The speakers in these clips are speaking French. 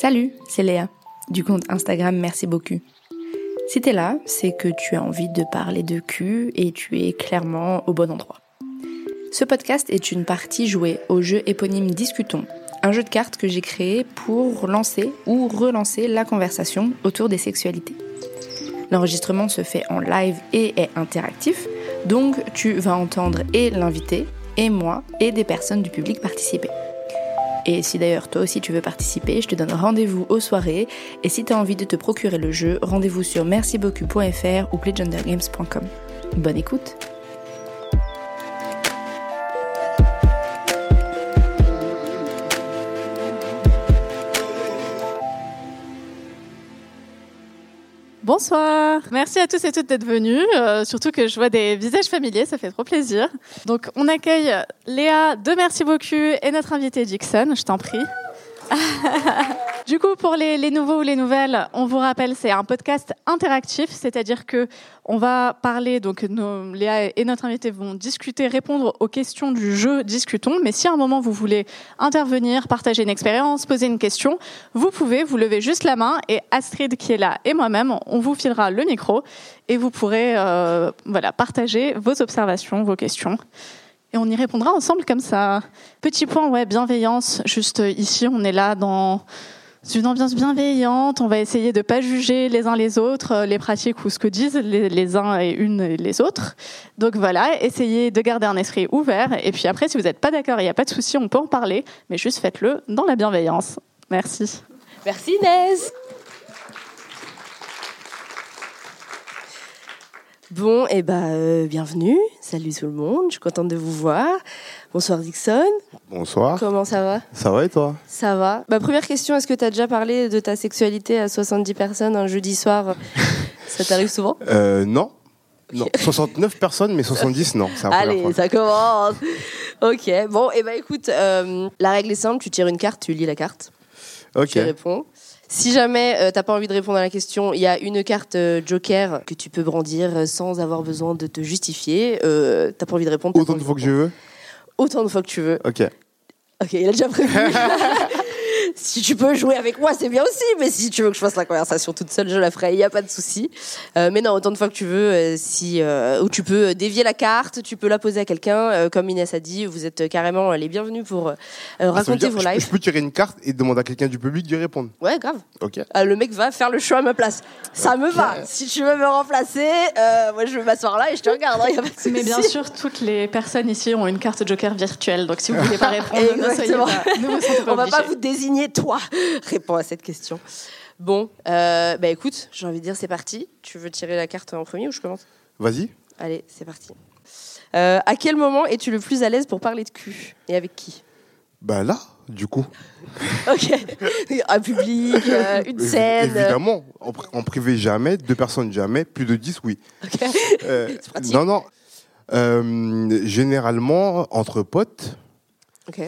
Salut, c'est Léa, du compte Instagram Merci beaucoup. Si t'es là, c'est que tu as envie de parler de cul et tu es clairement au bon endroit. Ce podcast est une partie jouée au jeu éponyme Discutons, un jeu de cartes que j'ai créé pour lancer ou relancer la conversation autour des sexualités. L'enregistrement se fait en live et est interactif, donc tu vas entendre et l'invité, et moi, et des personnes du public participer. Et si d'ailleurs toi aussi tu veux participer, je te donne rendez-vous aux soirées. Et si tu as envie de te procurer le jeu, rendez-vous sur mercibeaucoup.fr ou playgendergames.com. Bonne écoute Bonsoir. Merci à tous et toutes d'être venus. Euh, surtout que je vois des visages familiers, ça fait trop plaisir. Donc, on accueille Léa de Merci beaucoup et notre invité Dixon. Je t'en prie. Du coup, pour les, nouveaux ou les nouvelles, on vous rappelle, c'est un podcast interactif, c'est-à-dire que on va parler, donc Léa et notre invité vont discuter, répondre aux questions du jeu Discutons. Mais si à un moment vous voulez intervenir, partager une expérience, poser une question, vous pouvez, vous levez juste la main et Astrid qui est là et moi-même, on vous filera le micro et vous pourrez, euh, voilà, partager vos observations, vos questions. Et on y répondra ensemble comme ça. Petit point, ouais, bienveillance. Juste ici, on est là dans une ambiance bienveillante. On va essayer de pas juger les uns les autres, euh, les pratiques ou ce que disent les, uns et une et les autres. Donc voilà, essayez de garder un esprit ouvert. Et puis après, si vous n'êtes pas d'accord, il n'y a pas de souci, on peut en parler, mais juste faites-le dans la bienveillance. Merci. Merci Inès. Bon, et eh ben, bienvenue. Salut tout le monde. Je suis contente de vous voir. Bonsoir Dixon. Bonsoir. Comment ça va? Ça va et toi? Ça va. Ma première question, est-ce que tu as déjà parlé de ta sexualité à 70 personnes un jeudi soir? Ça t'arrive souvent? Euh, Non. Non, 69 personnes, mais 70, non. Allez, ça commence. Ok, bon, et eh ben écoute, euh, la règle est simple, tu tires une carte, tu lis la carte. Ok. Tu réponds. Si jamais euh, t'as pas envie de répondre à la question, il y a une carte euh, Joker que tu peux brandir euh, sans avoir besoin de te justifier. Euh, t'as pas envie de répondre. Autant de fois que je veux. Autant de fois que tu veux. Ok. Ok, il a déjà prévu. si tu peux jouer avec moi, c'est bien aussi. Mais si tu veux que je fasse la conversation toute seule, je la ferai. Il n'y a pas de souci. Euh, mais non, autant de fois que tu veux. Euh, si, euh, ou tu peux dévier la carte, tu peux la poser à quelqu'un. comme Inès a dit, vous êtes carrément les bienvenus pour ah, raconter vos lives. Je peux tirer une carte et demander à quelqu'un du public d'y répondre. Ouais, grave. Ok. le mec va faire le choix à ma place. Ça me va. Si tu veux me remplacer, moi je vais m'asseoir là et je te regarde. Hein, mais bien sûr, toutes les personnes ici ont une carte Joker virtuelle. Donc si vous voulez pas répondre, ne soyez pas, ne vous sentez pas On va pas vous désigner toi Réponds à cette question. Bon, euh, bah écoute, j'ai envie de dire c'est parti. Tu veux tirer la carte en premier ou je commence? Vas-y. Allez, c'est parti. Euh, à quel moment es-tu le plus à l'aise pour parler de cul? Et avec qui? Bah là, du coup. ok. Un public, euh, une scène. Évidemment. En, privé, jamais. Deux personnes, jamais. Plus de dix, oui. Ok. non, non. généralement, entre potes. Ok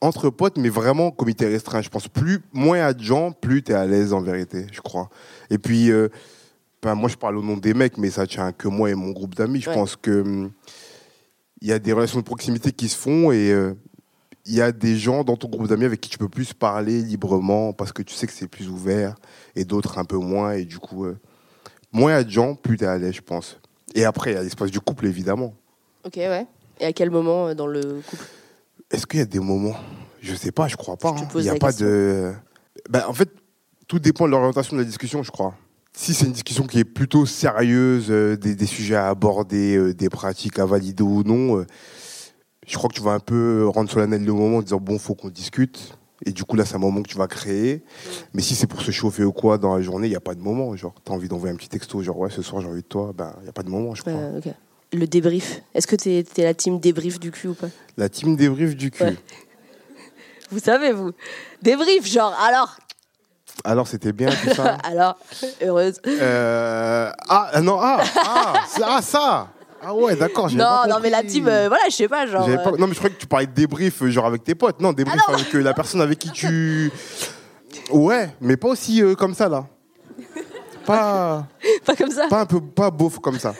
entre potes, mais vraiment comité restreint. Je pense plus, moins à de gens, plus tu es à l'aise en vérité, je crois. Et puis, euh, ben, moi je parle au nom des mecs, mais ça tient que moi et mon groupe d'amis. Je pense que hum, il y a des relations de proximité qui se font et euh, il y a des gens dans ton groupe d'amis avec qui tu peux plus parler librement parce que tu sais que c'est plus ouvert et d'autres un peu moins. Et du coup, euh, moins à de gens, plus tu es à l'aise, je pense. Et après, il y a l'espace du couple, évidemment. Ok, ouais. Et à quel moment dans le couple? Est-ce qu'il y a des moments Je sais pas, je crois pas. Hein. Il n'y a pas de. Ben, en fait, tout dépend de l'orientation de la discussion, je crois. Si c'est une discussion qui est plutôt sérieuse, euh, des, sujets à aborder, euh, des pratiques à valider ou non, euh, je crois que tu vas un peu rendre solennel le moment en disant bon, faut qu'on discute. Et du coup, là, c'est un moment que tu vas créer. Mais si c'est pour se chauffer ou quoi dans la journée, il n'y a pas de moment. Genre, tu as envie d'envoyer un petit texto, genre, ouais, ce soir, j'ai envie de toi. Ben, il n'y a pas de moment, je crois le débrief. Est-ce que tu es, la team débrief du cul ou pas? La team débrief du cul. Vous savez, vous. Débrief, genre, alors alors, c'était bien tout ça Alors, heureuse. Euh, ah, non, ah, ah, ah, ça Ah ouais, d'accord. Non, non, mais la team, euh, voilà, je sais pas, genre. Euh. Non, mais je croyais que tu parlais de débrief, genre avec tes potes. Non, débrief ah avec la personne avec qui tu. Ouais, mais pas aussi comme ça, là. Pas. pas comme ça Pas un peu, pas beauf comme ça.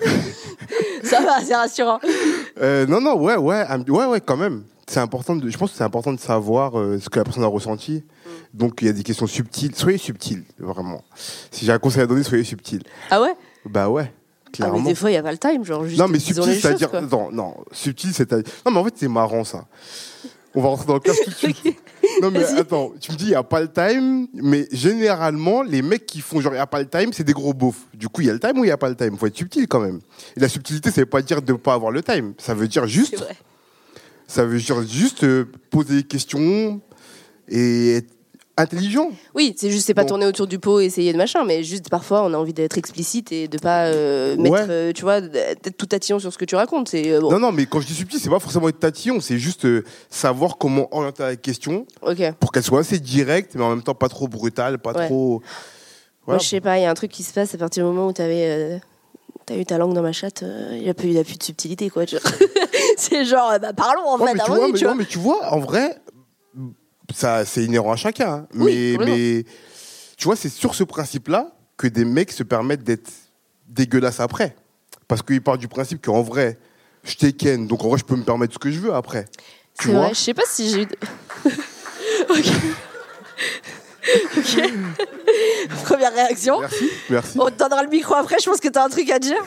ça va, c'est rassurant. Euh, non, non, ouais, ouais, ouais, ouais, quand même. c'est important de, je pense que c'est important de savoir euh, ce que la personne a ressenti. Donc il y a des questions subtiles. Soyez subtil, vraiment. Si j'ai un conseil à donner, soyez subtil. Ah ouais? Bah ouais, Ah, clairement. mais des fois, il n'y a pas le time. Genre, juste non mais subtil, c'est-à-dire non, non, subtil, c'est-à-dire non mais en fait c'est marrant ça. On va rentrer dans le cas tout de suite. Non mais attends, tu me dis il y a pas le time, mais généralement les mecs qui font genre il y a pas le time, c'est des gros beaufs. Du coup il y a le time ou il y a pas le time? Faut être subtil quand même. Et la subtilité, ça veut pas dire de pas avoir le time. Ça veut dire juste, ça veut dire juste euh, poser des questions et être intelligent. Oui, c'est juste, c'est pas Bon. tourner autour du pot, essayer de machin, mais juste parfois on a envie d'être explicite et de pas euh, mettre, Ouais. euh, tu vois, d'être tout tatillon sur ce que tu racontes. C'est euh, bon, Non non, mais quand je dis subtil, c'est pas forcément être tatillon, c'est juste euh, savoir comment orienter la question pour qu'elle soit assez directe, mais en même temps pas trop brutale, pas Ouais. trop. Moi, je sais pas, il y a un truc qui se passe à partir du moment où t'avais. Euh... T'as eu ta langue dans ma chatte, euh, il n'y a, a plus de subtilité, quoi. c'est genre, euh, bah, parlons en Ouais, fait, mais, tu vois, mais, tu vois. non, mais tu vois, en vrai, ça, c'est inhérent à chacun. hein. Oui, mais, tu vois, c'est sur ce principe-là que des mecs se permettent d'être dégueulasses après. Parce qu'ils partent du principe qu'en vrai, je t'ai ken, donc en vrai, je peux me permettre ce que je veux après. Tu vois vrai, je sais pas si j'ai eu. ok. ok. Première réaction. Merci, merci. On te donnera le micro après, je pense que t'as un truc à dire.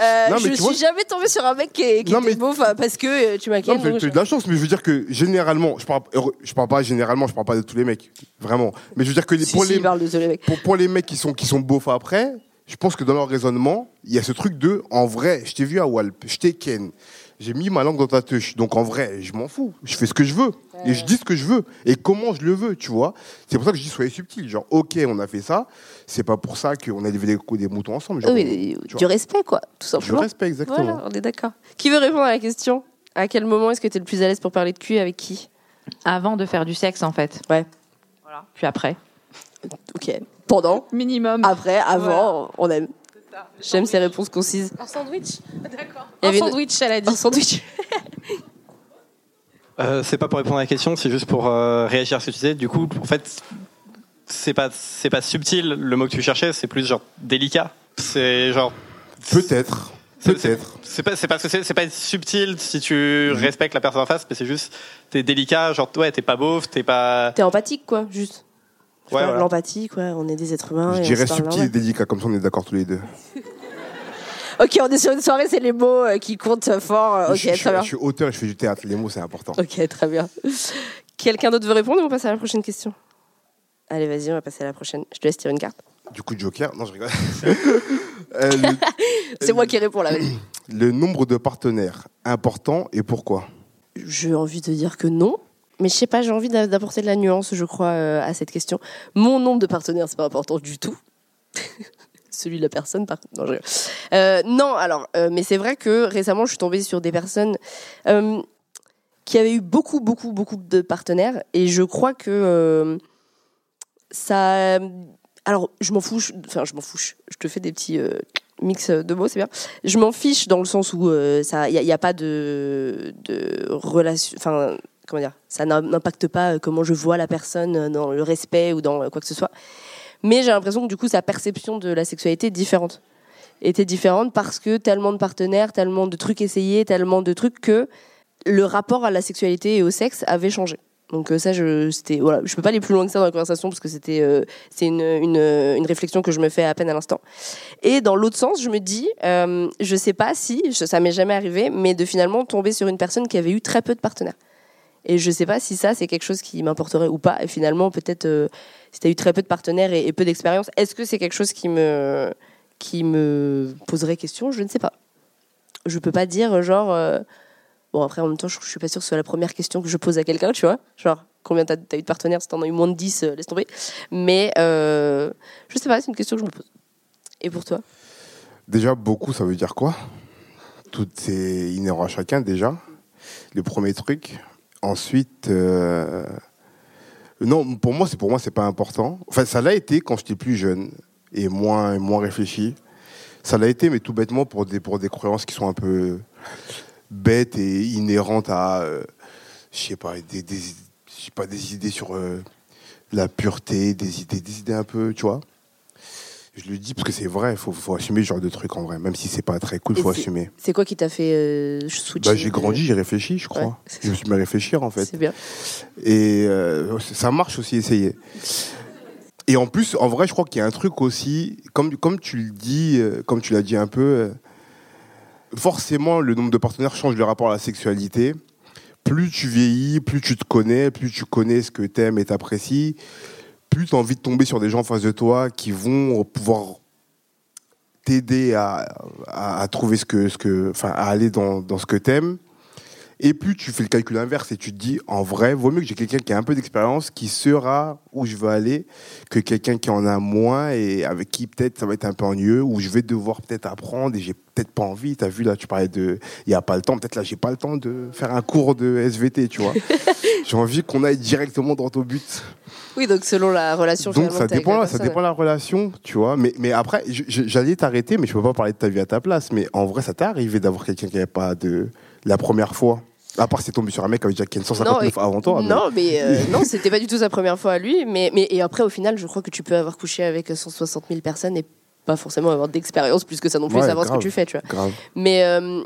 Euh, Non, je suis vois- jamais tombée sur un mec qui, est- qui Non, était mais- euh, parce que euh, tu m'as Non, mais t'as eu de la chance, mais je veux dire que généralement, je parle, je parle pas généralement, je parle pas de tous les mecs, vraiment. Mais je veux dire que Si, pour, si, les, de mecs. pour, pour les mecs qui sont, qui sont beaufs après, je pense que dans leur raisonnement, il y a ce truc de, en vrai, je t'ai vu à Walp, je t'ai ken, j'ai mis ma langue dans ta touche, donc en vrai, je m'en fous, je fais ce que je veux, et je dis ce que je veux, et comment je le veux, tu vois? C'est pour ça que je dis soyez subtil, genre, ok, on a fait ça, c'est pas pour ça qu'on a coups des moutons ensemble. Genre, Oui, mais du respect, quoi, tout simplement. respecte, exactement. Voilà, on est d'accord. Qui veut répondre à la question? À quel moment est-ce que tu es le plus à l'aise pour parler de cul avec qui? Avant de faire du sexe, en fait. Ouais. Voilà. Puis après. Ok. Pendant, Minimum. après, avant, on aime. J'aime ces réponses concises. Un sandwich D'accord. Un sandwich, elle a dit. Un sandwich. Euh, c'est pas pour répondre à la question, c'est juste pour euh, réagir à ce que tu disais. Du coup, en fait, c'est pas c'est pas subtil le mot que tu cherchais, c'est plus genre délicat. C'est genre Peut-être, peut-être. C'est pas c'est parce que c'est c'est pas subtil si tu respectes la personne en face, mais c'est juste t'es délicat, genre ouais t'es pas beauf, t'es pas T'es empathique, quoi, juste. Voilà. L'empathie, quoi. On est des êtres humains. Je et on dirais se parle subtil et délicat, comme ça on est d'accord tous les deux. Ok, on est sur une soirée, c'est les mots euh, qui comptent fort. euh, Ok, je, je- très bien. je suis auteur et je fais du théâtre, les mots c'est important. Ok, très bien. Quelqu'un d'autre veut répondre ou on passe à la prochaine question? Allez, vas-y, on va passer à la prochaine. Je te laisse tirer une carte. Du coup, Joker, non je rigole. Euh, le, C'est moi qui réponds là, vas-y. le nombre de partenaires, important et pourquoi? J'ai envie de dire que non. Mais je sais pas, j'ai envie d'a- d'apporter de la nuance, je crois, euh, à cette question. Mon nombre de partenaires, c'est pas important du tout. Celui de la personne, par. Non. Euh, non, alors, euh, mais c'est vrai que récemment, je suis tombée sur des personnes qui avaient eu beaucoup, beaucoup, beaucoup de partenaires. Et je crois que ça. Alors, je m'en fous. Enfin, je m'en fous. Je te fais des petits mix de mots, c'est bien. Je m'en fiche dans le sens où il n'y a, a pas de, de relation. Enfin, comment dire Ça n'impacte pas euh, comment je vois la personne euh, dans le respect ou dans euh, quoi que ce soit. Mais j'ai l'impression que du coup, sa perception de la sexualité est différente. Était différente parce que tellement de partenaires, tellement de trucs essayés, tellement de trucs que le rapport à la sexualité et au sexe avait changé. Donc ça, je, c'était, voilà, je peux pas aller plus loin que ça dans la conversation parce que c'était, c'est une, une, réflexion que je me fais à peine à l'instant. Et dans l'autre sens, je me dis, euh, je sais pas si, ça m'est jamais arrivé, mais de finalement tomber sur une personne qui avait eu très peu de partenaires. Et je sais pas si ça, c'est quelque chose qui m'importerait ou pas. Et finalement, peut-être, euh, si tu as eu très peu de partenaires et, peu d'expérience, est-ce que c'est quelque chose qui me, qui me poserait question? Je ne sais pas. Je peux pas dire, genre. euh, Bon, après, en même temps, je, je suis pas sûre que ce soit la première question que je pose à quelqu'un, tu vois. Genre, combien t'as as eu de partenaires Si t'en as eu moins de 10, euh, laisse tomber. Mais je sais pas, c'est une question que je me pose. Et pour toi? Déjà, beaucoup, ça veut dire quoi? Tout c'est inhérent à chacun, déjà. Le premier truc. Ensuite, euh, non, pour moi, c'est pour moi, c'est pas important. Enfin, ça l'a été quand j'étais plus jeune et moins, moins réfléchi. Ça l'a été, mais tout bêtement pour des, pour des croyances qui sont un peu bêtes et inhérentes à, euh, je sais pas, des, des, pas, des idées sur euh, la pureté, des idées, des idées un peu, tu vois. Je le dis parce que c'est vrai, il faut, faut assumer ce genre de truc en vrai. Même si c'est pas très cool, il faut assumer. C'est quoi qui t'a fait euh, switcher Bah, j'ai grandi, j'ai réfléchi, je crois. Ouais, je me suis mis à réfléchir en fait. C'est bien. Et euh, ça marche aussi, essayer. Et en plus, en vrai, je crois qu'il y a un truc aussi, comme, comme tu le dis, euh, comme tu l'as dit un peu, euh, forcément, le nombre de partenaires change le rapport à la sexualité. Plus tu vieillis, plus tu te connais, plus tu connais ce que t'aimes et t'apprécies, plus tu as envie de tomber sur des gens en face de toi qui vont pouvoir t'aider à, à, à trouver ce que, ce que, enfin, à aller dans, dans ce que t'aimes. Et plus tu fais le calcul inverse et tu te dis, en vrai, vaut mieux que j'ai quelqu'un qui a un peu d'expérience, qui saura où je veux aller, que quelqu'un qui en a moins et avec qui peut-être ça va être un peu ennuyeux, où je vais devoir peut-être apprendre et j'ai peut-être pas envie. T'as vu là, tu parlais de, il y a pas le temps, peut-être là j'ai pas le temps de faire un cours de SVT, tu vois. j'ai envie qu'on aille directement dans ton but. Oui, donc selon la relation. Donc ça dépend, la ça dépend de la relation, tu vois. Mais, mais après, j'allais t'arrêter, mais je peux pas parler de ta vie à ta place. Mais en vrai, ça t'est arrivé d'avoir quelqu'un qui n'avait pas de la première fois? À part t'es tombé sur un mec avec déjà Ken 159 Non, avant toi. mais- Non, mais euh, non, c'était pas du tout sa première fois à lui. Mais, mais et après, au final, je crois que tu peux avoir couché avec 160 000 personnes et pas forcément avoir d'expérience plus que ça non plus, Ouais, savoir ce que tu fais, tu vois. Grave. Mais euh,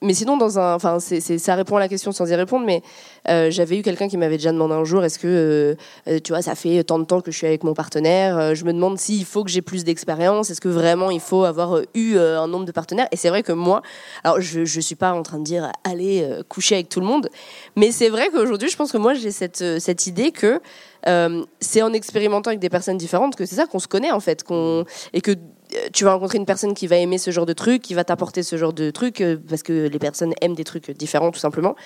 mais sinon, dans un, enfin, ça répond à la question sans y répondre. Mais euh, j'avais eu quelqu'un qui m'avait déjà demandé un jour, est-ce que, euh, euh, tu vois, ça fait tant de temps que je suis avec mon partenaire. je me demande s'il faut que j'ai plus d'expérience. Est-ce que vraiment il faut avoir eu un nombre de partenaires? Et c'est vrai que moi, alors je je suis pas en train de dire allez coucher avec tout le monde, mais c'est vrai qu'aujourd'hui, je pense que moi j'ai cette cette idée que c'est en expérimentant avec des personnes différentes que c'est ça qu'on se connaît en fait, qu'on et que tu vas rencontrer une personne qui va aimer ce genre de truc, qui va t'apporter ce genre de truc, euh, parce que les personnes aiment des trucs différents tout simplement,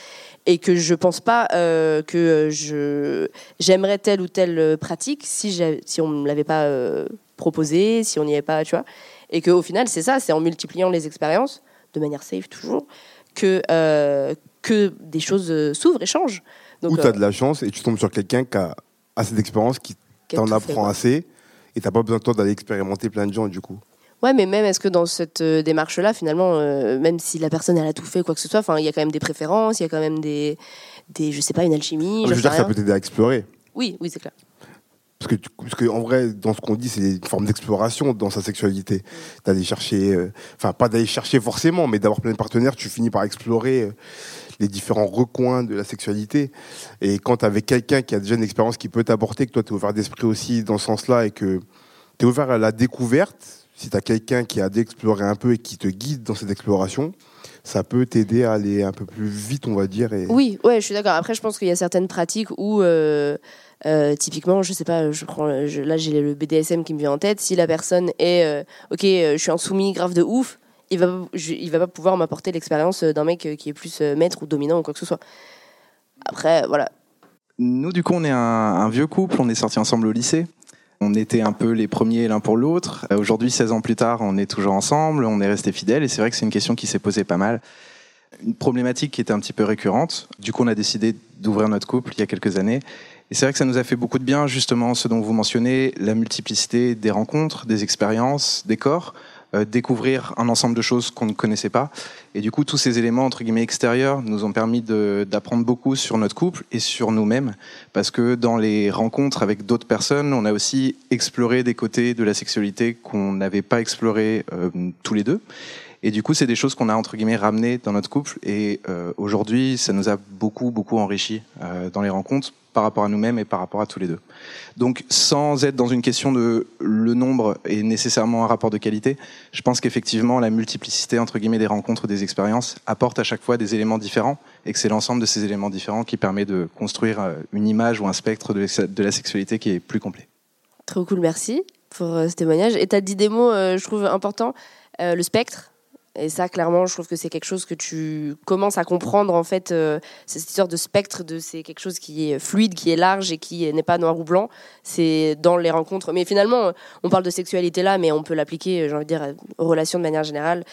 et que je pense pas euh, que euh, je j'aimerais telle ou telle euh, pratique si si on me l'avait pas euh, proposé, si on n'y avait pas, tu vois, et que au final c'est ça, c'est en multipliant les expériences de manière safe toujours que euh, que des choses euh, s'ouvrent et changent. Donc Ou tu as euh, de la chance et tu tombes sur quelqu'un qui a assez d'expérience, qui t'en apprend assez, et t'as pas besoin toi d'aller expérimenter plein de gens du coup. Ouais, mais même est-ce que dans cette euh, démarche-là, finalement, euh, même si la personne elle a tout fait quoi que ce soit, enfin, il y a quand même des préférences, il y a quand même des, des, je sais pas, une alchimie. je veux dire que ça peut t'aider à explorer. Oui, oui, c'est clair. Parce que, parce que en vrai, dans ce qu'on dit, c'est une forme d'exploration dans sa sexualité. D'aller chercher, euh, enfin pas d'aller chercher forcément, mais d'avoir plein de partenaires, tu finis par explorer euh, les différents recoins de la sexualité. Et quand avec quelqu'un qui a déjà une expérience qui peut t'apporter, que toi tu es ouvert d'esprit aussi dans ce sens-là et que tu es ouvert à la découverte, si tu as quelqu'un qui a d'explorer un peu et qui te guide dans cette exploration, ça peut t'aider à aller un peu plus vite, on va dire. Et... Oui, ouais, je suis d'accord. Après, je pense qu'il y a certaines pratiques où, euh, euh, typiquement, je sais pas, je prends, là j'ai le BDSM qui me vient en tête. Si la personne est, euh, ok, je suis un soumis grave de ouf, il va, il va pas pouvoir m'apporter l'expérience d'un mec euh, qui est plus euh, maître ou dominant ou quoi que ce soit. Après, voilà. Nous, du coup, on est un, vieux couple, on est sortis ensemble au lycée. On était un peu les premiers l'un pour l'autre. Euh, Aujourd'hui, 16 ans plus tard, on est toujours ensemble, on est restés fidèles et c'est vrai que c'est une question qui s'est posée pas mal. Une problématique qui était un petit peu récurrente. Du coup, on a décidé d'ouvrir notre couple il y a quelques années. Et c'est vrai que ça nous a fait beaucoup de bien, justement, ce dont vous mentionnez, la multiplicité des rencontres, des expériences, des corps, euh, découvrir un ensemble de choses qu'on ne connaissait pas. Et du coup, tous ces éléments, entre guillemets, extérieurs, nous ont permis d'apprendre beaucoup sur notre couple et sur nous-mêmes. Parce que dans les rencontres avec d'autres personnes, on a aussi exploré des côtés de la sexualité qu'on n'avait pas exploré euh, tous les deux. Et du coup, c'est des choses qu'on a entre guillemets ramenées dans notre couple. Et euh, aujourd'hui, ça nous a beaucoup, beaucoup enrichi euh, dans les rencontres par rapport à nous-mêmes et par rapport à tous les deux. Donc, sans être dans une question de le nombre est nécessairement un rapport de qualité, je pense qu'effectivement, la multiplicité entre guillemets des rencontres, des expériences apporte à chaque fois des éléments différents et que c'est l'ensemble de ces éléments différents qui permet de construire euh, une image ou un spectre de la- sexualité qui est plus complet. Trop cool, merci pour euh, ce témoignage. Et tu as dit des mots, euh, je trouve, importants. Le spectre. Et ça, clairement, je trouve que c'est quelque chose que tu commences à comprendre, en fait, euh, cette histoire de spectre, de c'est quelque chose qui est fluide, qui est large et qui n'est pas noir ou blanc. C'est dans les rencontres. Mais finalement, on parle de sexualité là, mais on peut l'appliquer, j'ai envie de dire, aux relations de manière générale.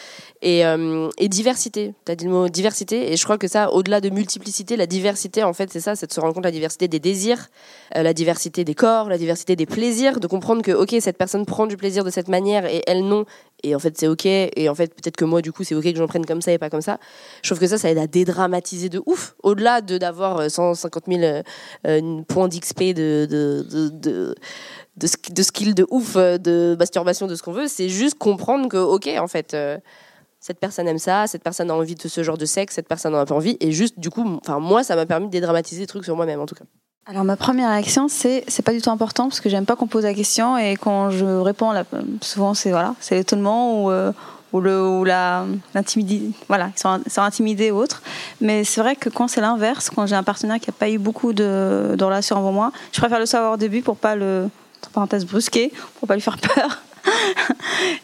Et, euh, diversité. Tu as dit le mot diversité. Et je crois que ça, au-delà de multiplicité, la diversité, en fait, c'est ça, c'est de se rendre la diversité des désirs, euh, la diversité des corps, la diversité des plaisirs, de comprendre que, ok, cette personne prend du plaisir de cette manière et elle non, et en fait c'est ok et en fait peut-être que moi du coup c'est ok que j'en prenne comme ça et pas comme ça je trouve que ça ça aide à dédramatiser de ouf au-delà de d'avoir 150 000 euh, euh, points d'XP de de, de, de skill de ouf euh, de masturbation de ce qu'on veut c'est juste comprendre que ok en fait cette personne aime ça, cette personne a envie de ce genre de sexe, cette personne n'a pas envie. Et juste, du coup, enfin, moi, ça m'a permis de dédramatiser des trucs sur moi-même, en tout cas. Alors ma première réaction c'est c'est pas du tout important parce que j'aime pas qu'on pose la question et quand je réponds souvent c'est voilà c'est l'étonnement ou euh, ou le la voilà ils sont, intimidés ou autre. Mais c'est vrai que quand c'est l'inverse quand j'ai un partenaire qui a pas eu beaucoup de, relations avant moi je préfère le savoir au début pour pas le entre parenthèses brusquer pour pas lui faire peur.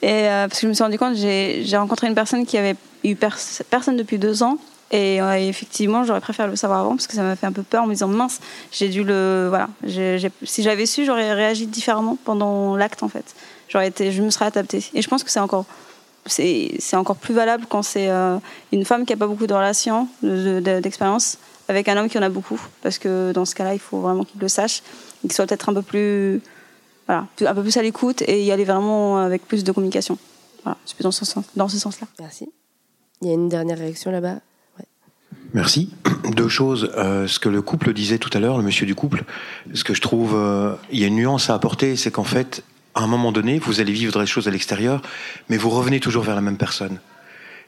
Et euh, parce que je me suis rendu compte j'ai j'ai rencontré une personne qui avait eu personne depuis deux ans et effectivement, j'aurais préféré le savoir avant parce que ça m'a fait un peu peur en me disant mince, j'ai dû le voilà. si j'avais su, j'aurais réagi différemment pendant l'acte en fait. Été, je me serais adaptée. Et je pense que c'est encore c'est encore plus valable quand c'est euh, une femme qui a pas beaucoup de relations, d'expérience, avec un homme qui en a beaucoup, parce que dans ce cas-là, il faut vraiment qu'il le sache, qu'il soit peut-être un peu plus voilà, un peu plus à l'écoute et y aller vraiment avec plus de communication. Voilà, c'est plus dans ce sens-là. Merci. Il y a une dernière réaction là-bas? Merci. Deux choses. Euh, ce que le couple disait tout à l'heure, le monsieur du couple, ce que je trouve, euh, il y a une nuance à apporter, c'est qu'en fait, à un moment donné, vous allez vivre des choses à l'extérieur, mais vous revenez toujours vers la même personne.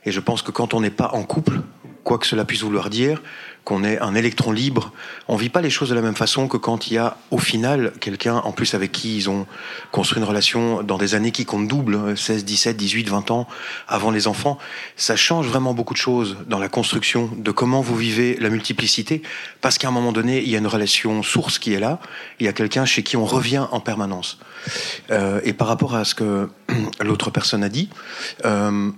Et je pense que quand on n'est pas en couple, quoi que cela puisse vouloir dire, qu'on est un électron libre. On vit pas les choses de la même façon que quand il y a au final quelqu'un en plus avec qui ils ont construit une relation dans des années qui comptent double, 16, 17, 18, 20 ans avant les enfants. Ça change vraiment beaucoup de choses dans la construction de comment vous vivez la multiplicité parce qu'à un moment donné, il y a une relation source qui est là, il y a quelqu'un chez qui on revient en permanence. Euh, et par rapport à ce que l'autre personne a dit, euh,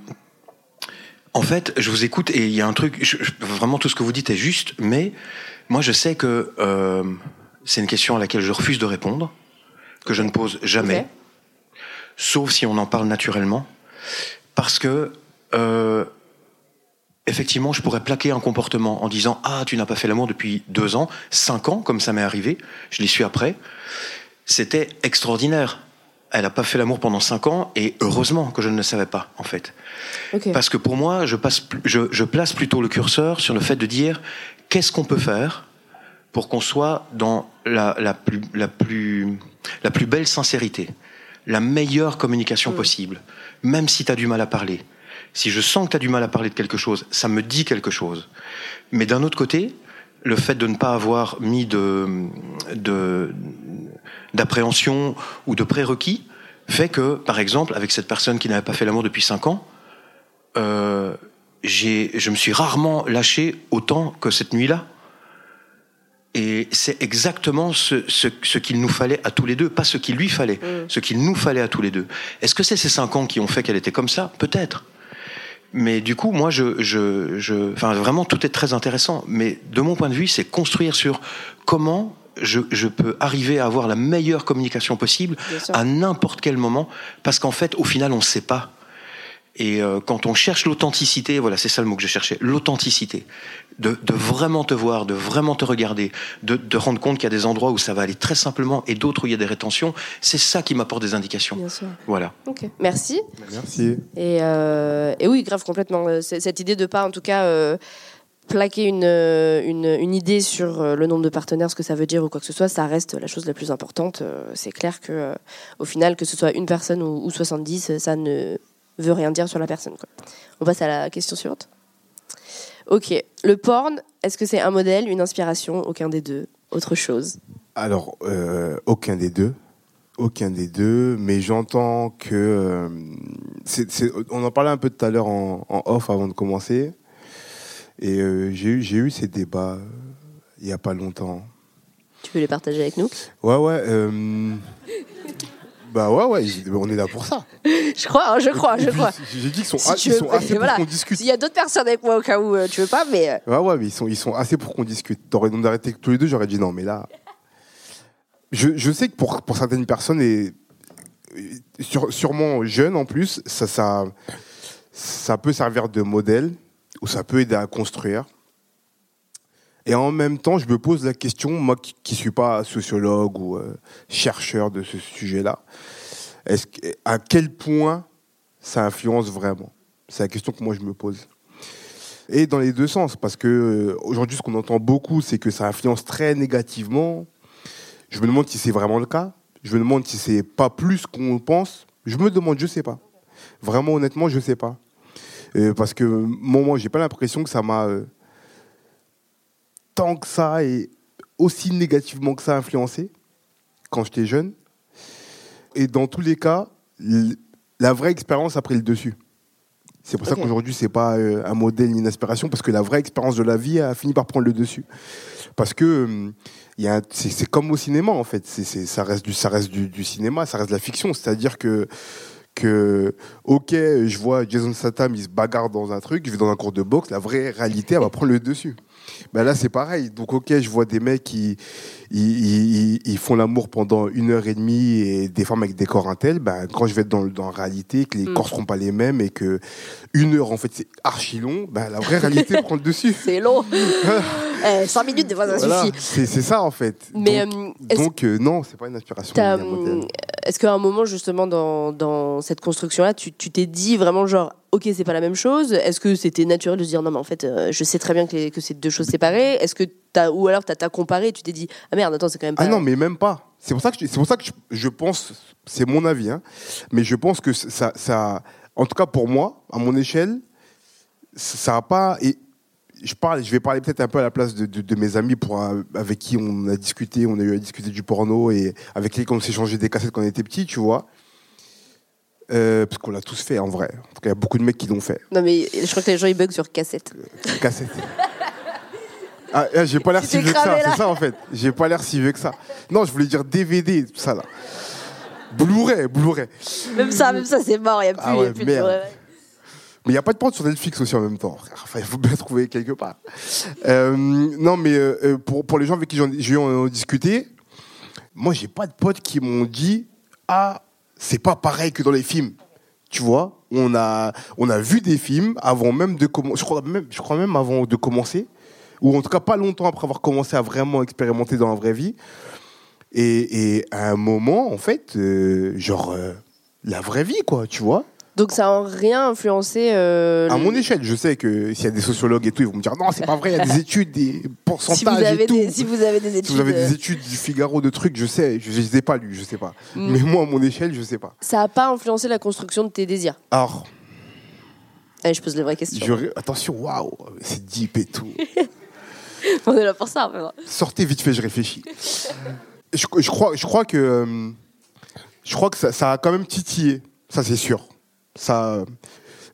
en fait, je vous écoute et il y a un truc, vraiment tout ce que vous dites est juste, mais moi je sais que euh, c'est une question à laquelle je refuse de répondre, que je ne pose jamais, sauf si on en parle naturellement, parce que euh, effectivement, je pourrais plaquer un comportement en disant ah tu n'as pas fait l'amour depuis deux ans, cinq ans comme ça m'est arrivé, je l'y suis après, c'était extraordinaire elle n'a pas fait l'amour pendant cinq ans et heureusement que je ne le savais pas en fait. Parce que pour moi, je, passe, je, place plutôt le curseur sur le fait de dire qu'est-ce qu'on peut faire pour qu'on soit dans la, la, plus, la, plus, la plus belle sincérité, la meilleure communication mm. possible, même si tu as du mal à parler. Si je sens que tu as du mal à parler de quelque chose, ça me dit quelque chose. Mais d'un autre côté, le fait de ne pas avoir mis de, de d'appréhension ou de prérequis fait que, par exemple, avec cette personne qui n'avait pas fait l'amour depuis cinq ans, euh, je me suis rarement lâché autant que cette nuit-là. Et c'est exactement ce, ce, ce qu'il nous fallait à tous les deux, pas ce qu'il lui fallait, mm. ce qu'il nous fallait à tous les deux. Est-ce que c'est ces cinq ans qui ont fait qu'elle était comme ça? Peut-être. Mais du coup, moi, je, je, je, enfin, vraiment, tout est très intéressant. Mais de mon point de vue, c'est construire sur comment je, peux arriver à avoir la meilleure communication possible à n'importe quel moment, parce qu'en fait, au final, on ne sait pas. Et euh, quand on cherche l'authenticité, voilà, c'est ça le mot que je cherchais, l'authenticité, de, vraiment te voir, de vraiment te regarder, de, de rendre compte qu'il y a des endroits où ça va aller très simplement et d'autres où il y a des rétentions, c'est ça qui m'apporte des indications. Bien sûr. Voilà. Ok, merci. Merci. Et, euh, et oui, grave, complètement. Euh, cette idée de pas, en tout cas plaquer une, une, une, idée sur le nombre de partenaires, ce que ça veut dire ou quoi que ce soit, ça reste la chose la plus importante. C'est clair que au final, que ce soit une personne ou, ou 70, ça ne veut rien dire sur la personne. Quoi. On passe à la question suivante. Ok, le porn, est-ce que c'est un modèle, une inspiration, aucun des deux, autre chose? Alors, aucun des deux. Aucun des deux, mais j'entends que. on en parlait un peu tout à l'heure en, en off avant de commencer. Et euh, j'ai eu, ces débats euh, il n'y a pas longtemps. Tu veux les partager avec nous? Ouais, ouais. Euh, bah ouais, ouais, on est là pour ça. je crois, hein, je crois, je crois. J'ai dit qu'ils sont, ils sont assez pour qu'on discute. S'il y a d'autres personnes avec moi au cas où tu veux pas, mais. Ouais, ouais, mais ils sont, ils sont assez pour qu'on discute. T'aurais dû arrêter tous les deux, j'aurais dit non, mais là. Je, je sais que pour, pour certaines personnes, et sûrement jeunes en plus, ça, ça, ça peut servir de modèle où ça peut aider à construire. Et en même temps, je me pose la question, moi qui ne suis pas sociologue ou euh, chercheur de ce sujet-là, est-ce à quel point ça influence vraiment? C'est la question que moi je me pose. Et dans les deux sens, parce que euh, aujourd'hui, ce qu'on entend beaucoup, c'est que ça influence très négativement. Je me demande si c'est vraiment le cas. Je me demande si c'est pas plus qu'on pense. Je me demande, je sais pas. Vraiment, honnêtement, je sais pas. Euh, parce que moi, j'ai pas l'impression que ça m'a euh, tant que ça et aussi négativement que ça influencé quand j'étais jeune. Et dans tous les cas, la vraie expérience a pris le dessus. C'est pour ça qu'aujourd'hui, c'est pas euh, un modèle ni une inspiration, parce que la vraie expérience de la vie a fini par prendre le dessus. Parce que euh, c'est comme au cinéma, en fait. Ça reste, du, ça reste du, du cinéma, ça reste de la fiction. C'est-à-dire que, que, ok, je vois Jason Statham, il se bagarre dans un truc, il va dans un cours de boxe, la vraie réalité, elle va prendre le dessus. Ben là, c'est pareil. Donc, ok, je vois des mecs qui ils, ils- ils- ils font l'amour pendant une heure et demie et des femmes avec des corps intels. Ben, quand je vais être dans, dans la réalité, que les Mm. corps seront pas les mêmes et que une heure, en fait, c'est archi long, ben, la vraie réalité prend le dessus. C'est long. Eh, 5 minutes, des fois, ça Voilà. suffit. C'est ça, en fait. Mais donc, euh, donc, euh, non, c'est pas une inspiration. Hum, Est-ce qu'à un moment, justement, dans, dans cette construction-là, tu tu t'es dit vraiment genre, ok, c'est pas la même chose Est-ce que c'était naturel de se dire, non, mais en fait, euh, je sais très bien que, les- que c'est deux choses séparées Est-ce que t'as, ou alors t'as t'as comparé et tu t'es dit, ah merde, attends, c'est quand même pas. Ah non, mais même pas. C'est pour ça que je, c'est pour ça que je, je pense, c'est mon avis, hein, mais je pense que ça, ça, en tout cas pour moi, à mon échelle, ça n'a pas. Et je parle, je vais parler peut-être un peu à la place de, de- de mes amis pour euh, avec qui on a discuté, on a eu à discuter du porno et avec qui on s'est changé des cassettes quand on était petits, tu vois. Euh, parce qu'on l'a tous fait en vrai. En tout cas, il y a beaucoup de mecs qui l'ont fait. Non, mais je crois que les gens ils bug sur cassette. Cassette. Ah, j'ai pas l'air si vieux que ça, c'est ça en fait. J'ai pas l'air si vieux que ça. Non, je voulais dire DVD, tout ça là. Blu-ray, Blu-ray. Même ça, même ça, c'est mort, il n'y a plus, Ah y a ouais, plus de- ouais. Mais il n'y a pas de porte sur Netflix aussi en même temps. Enfin, il faut bien trouver quelque part. Euh, non, mais euh, euh, pour, pour les gens avec qui j'ai discuté, moi, j'ai pas de potes qui m'ont dit Ah, c'est pas pareil que dans les films. Tu vois, on a, vu des films avant même de commencer. Je crois même, avant de commencer, ou en tout cas pas longtemps après avoir commencé à vraiment expérimenter dans la vraie vie. Et, et à un moment, en fait, euh, genre, euh, la vraie vie, quoi, tu vois. Donc ça a rien influencé. euh, À mon échelle, je sais que s'il y a des sociologues et tout, ils vont me dire non, c'est pas vrai, il y a des études, des pourcentages si vous, avez et tout. des, si vous avez des études. Si vous avez des études du Figaro, de trucs, je sais, je, je les ai pas lues, je sais pas. Mm. Mais moi, à mon échelle, je sais pas. Ça n'a pas influencé la construction de tes désirs. Alors, Allez, je pose les vraies questions. je attention, waouh, c'est deep et tout. On est là pour ça, vraiment. Sortez vite fait, je réfléchis. Je, je crois, je crois que, euh, je crois que ça, ça a quand même titillé, ça c'est sûr. Ça,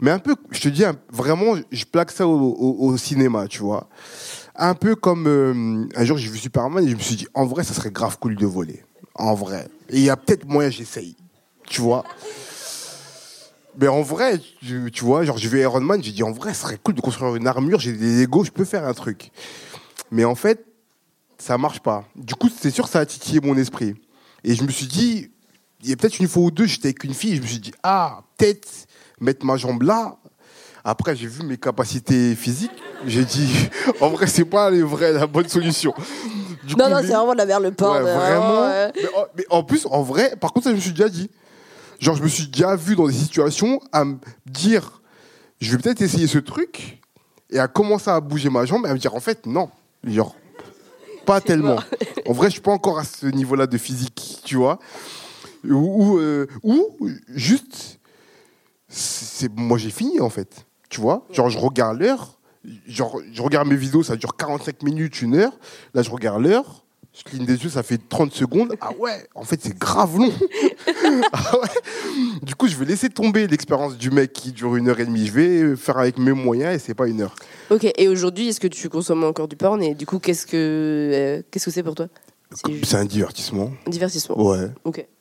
mais un peu, je te dis, vraiment, je plaque ça au, cinéma, tu vois. Un peu comme euh, un jour j'ai vu Superman et je me suis dit, en vrai, ça serait grave cool de voler. En vrai. Il y a peut-être moyen, j'essaye. Tu vois? Mais en vrai, tu, tu vois, genre j'ai vu Iron Man, j'ai dit en vrai, ça serait cool de construire une armure, j'ai des Lego, je peux faire un truc. Mais en fait, ça marche pas. Du coup, c'est sûr, ça a titillé mon esprit. Et je me suis dit, il y a peut-être une fois ou deux, j'étais avec une fille, et je me suis dit, ah, peut-être mettre ma jambe là. Après, j'ai vu mes capacités physiques. J'ai dit, en vrai, c'est pas les vrais, la bonne solution. Du Non, coup, non, c'est vraiment de la merde, le. Ouais, vraiment. ouais. Mais, en, mais en plus, en vrai, par contre, ça, je me suis déjà dit. Genre, je me suis déjà vu dans des situations à me dire, je vais peut-être essayer ce truc, et à commencer à bouger ma jambe, et à me dire, en fait, non. Genre, pas tellement. En vrai, je suis pas encore à ce niveau-là de physique, tu vois. Ou, euh, ou juste, c'est moi j'ai fini en fait. Tu vois? Genre, je regarde l'heure, genre, je regarde mes vidéos, ça dure 45 minutes, une heure. Là, je regarde l'heure, je cligne des yeux, ça fait 30 secondes. Ah ouais, en fait, c'est grave long. ah. Du coup, je vais laisser tomber l'expérience du mec qui dure une heure et demie. Je vais faire avec mes moyens et c'est pas une heure. Ok, et aujourd'hui, est-ce que tu consommes encore du porn? Et du coup, qu'est-ce que euh, qu'est-ce que c'est pour toi? C'est un divertissement. un divertissement. Ouais.